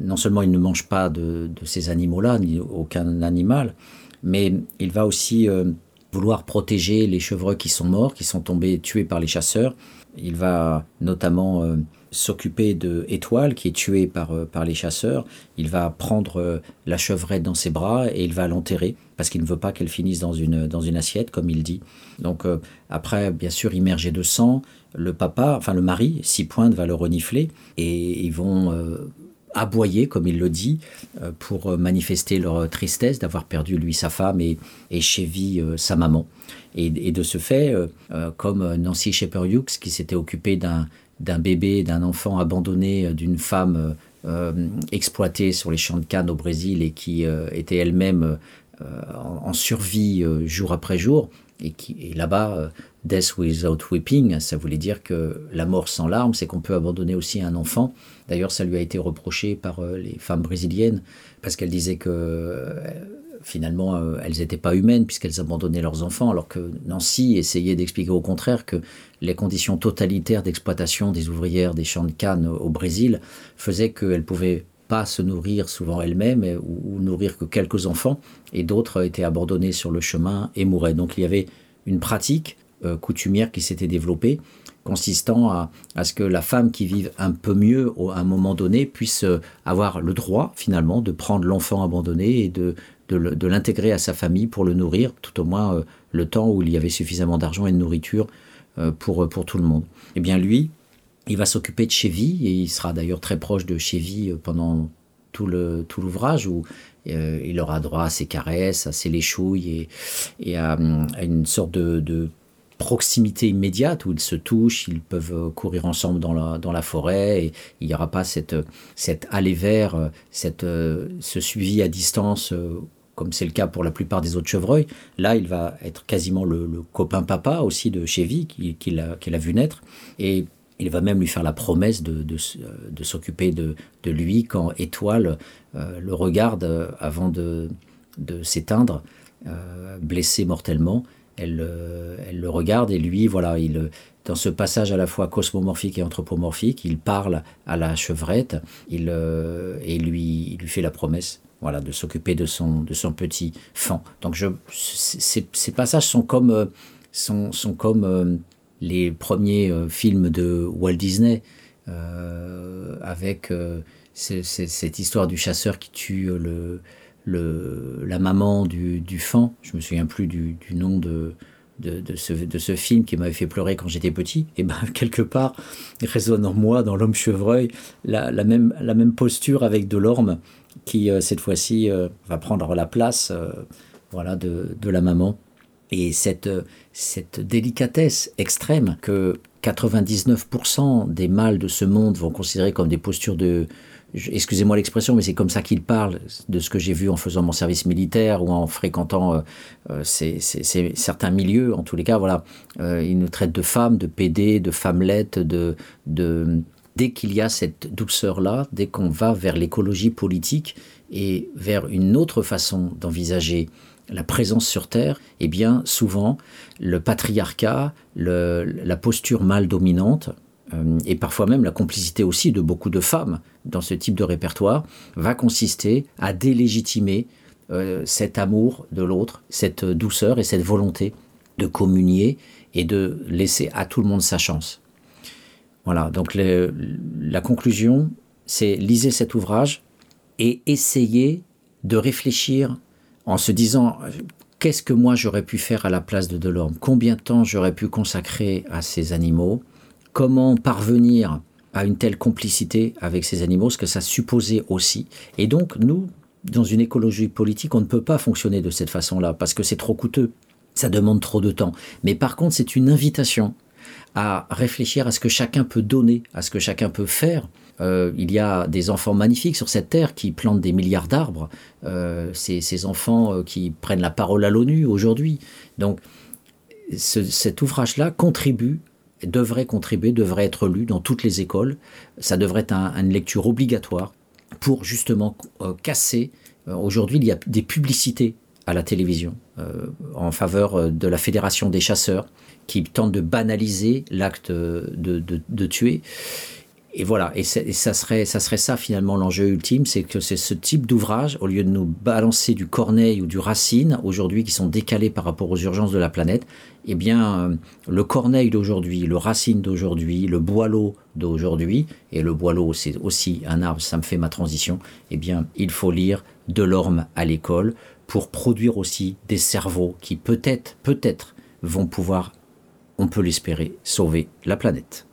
non seulement il ne mange pas de ces animaux-là, ni aucun animal, mais il va aussi euh, vouloir protéger les chevreuils qui sont morts, qui sont tombés tués par les chasseurs. Il va notamment euh, s'occuper de Étoile, qui est tuée par, euh, par les chasseurs. Il va prendre la chevrette dans ses bras et il va l'enterrer parce qu'il ne veut pas qu'elle finisse dans une, dans une assiette, comme il dit. Donc après, bien sûr, immergé de sang, le papa, enfin le mari, six pointes, va le renifler et ils vont aboyer, comme il le dit, euh, pour manifester leur tristesse d'avoir perdu lui sa femme et, et Chevy euh, sa maman. Et, et de ce fait, euh, euh, comme Nancy Shepherd Hughes, qui s'était occupée d'un bébé, d'un enfant abandonné, euh, d'une femme euh, exploitée sur les champs de canne au Brésil et qui euh, était elle-même euh, en, survie euh, jour après jour, et, qui, et là-bas, euh, Death without weeping, ça voulait dire que la mort sans larmes, c'est qu'on peut abandonner aussi un enfant. D'ailleurs, ça lui a été reproché par euh, les femmes brésiliennes, parce qu'elles disaient que euh, finalement, euh, elles n'étaient pas humaines puisqu'elles abandonnaient leurs enfants, alors que Nancy essayait d'expliquer au contraire que les conditions totalitaires d'exploitation des ouvrières des champs de canne au Brésil faisaient qu'elles pouvaient pas se nourrir souvent elles-mêmes ou, ou nourrir que quelques enfants, et d'autres étaient abandonnés sur le chemin et mouraient. Donc il y avait une pratique euh, coutumière qui s'était développée, consistant à, à ce que la femme qui vive un peu mieux à un moment donné puisse euh, avoir le droit finalement de prendre l'enfant abandonné et de, de, l'intégrer à sa famille pour le nourrir, tout au moins euh, le temps où il y avait suffisamment d'argent et de nourriture pour, pour tout le monde. Eh bien lui, il va s'occuper de Chevy et il sera d'ailleurs très proche de Chevy pendant tout le tout l'ouvrage où il aura droit à ses caresses, à ses léchouilles et, et à, une sorte de proximité immédiate où ils se touchent, ils peuvent euh, courir ensemble dans la, forêt et il n'y aura pas cette, cette aller vers, euh, cette, ce suivi à distance comme c'est le cas pour la plupart des autres chevreuils. Là, il va être quasiment le, copain papa aussi de Chevy qu'il qui a, vu naître et il va même lui faire la promesse de, s'occuper de, lui quand Étoile euh, le regarde euh, avant de, s'éteindre, euh, blessé mortellement. Elle, euh, elle le regarde et lui, voilà, il, dans ce passage à la fois cosmomorphique et anthropomorphique, il parle à la chevrette il, euh, et lui, il lui fait la promesse voilà, de s'occuper de son, de son petit fan. Donc je, ces, passages sont comme, euh, sont, sont comme les premiers films de Walt Disney, avec cette histoire du chasseur qui tue le, la maman du, fan. Je me souviens plus du, nom de, de, ce, film qui m'avait fait pleurer quand j'étais petit, et ben quelque part résonne en moi, dans l'homme chevreuil, la, la, même, la même posture avec Delorme qui, euh, cette fois-ci, euh, va prendre la place euh, voilà, de, de la maman. Et cette, cette délicatesse extrême que 99% des mâles de ce monde vont considérer comme des postures de, excusez-moi l'expression, mais c'est comme ça qu'ils parlent de ce que j'ai vu en faisant mon service militaire ou en fréquentant euh, euh, certains milieux. En tous les cas, voilà, euh, ils nous traitent de femmes, de PD, de femmelettes, de, dès qu'il y a cette douceur-là, dès qu'on va vers l'écologie politique et vers une autre façon d'envisager la présence sur Terre, eh bien, souvent, le patriarcat, la posture mâle dominante, et parfois même la complicité aussi de beaucoup de femmes dans ce type de répertoire, va consister à délégitimer euh, cet amour de l'autre, cette douceur et cette volonté de communier et de laisser à tout le monde sa chance. Voilà, donc la conclusion, c'est lisez cet ouvrage et essayez de réfléchir en se disant qu'est-ce que moi j'aurais pu faire à la place de Delorme? Combien de temps j'aurais pu consacrer à ces animaux? Comment parvenir à une telle complicité avec ces animaux, ce que ça supposait aussi. Et donc, nous, dans une écologie politique, on ne peut pas fonctionner de cette façon-là, parce que c'est trop coûteux, ça demande trop de temps. Mais par contre, c'est une invitation à réfléchir à ce que chacun peut donner, à ce que chacun peut faire. Euh, il y a des enfants magnifiques sur cette terre qui plantent des milliards d'arbres. Euh, ces enfants euh, qui prennent la parole à l'ONU aujourd'hui. Donc, cet ouvrage-là contribue devrait contribuer, devrait être lu dans toutes les écoles. Ça devrait être une lecture obligatoire pour justement casser. Aujourd'hui, il y a des publicités à la télévision en faveur de la Fédération des chasseurs qui tente de banaliser l'acte de, tuer. Et voilà, et, ça, serait, ça serait ça finalement l'enjeu ultime, c'est que c'est ce type d'ouvrage, au lieu de nous balancer du Corneille ou du Racine, aujourd'hui qui sont décalés par rapport aux urgences de la planète, eh bien euh, le Corneille d'aujourd'hui, le Racine d'aujourd'hui, le Boileau d'aujourd'hui, et le Boileau c'est aussi un arbre, ça me fait ma transition, eh bien il faut lire Delorme à l'école pour produire aussi des cerveaux qui peut-être, peut-être vont pouvoir on peut l'espérer, sauver la planète.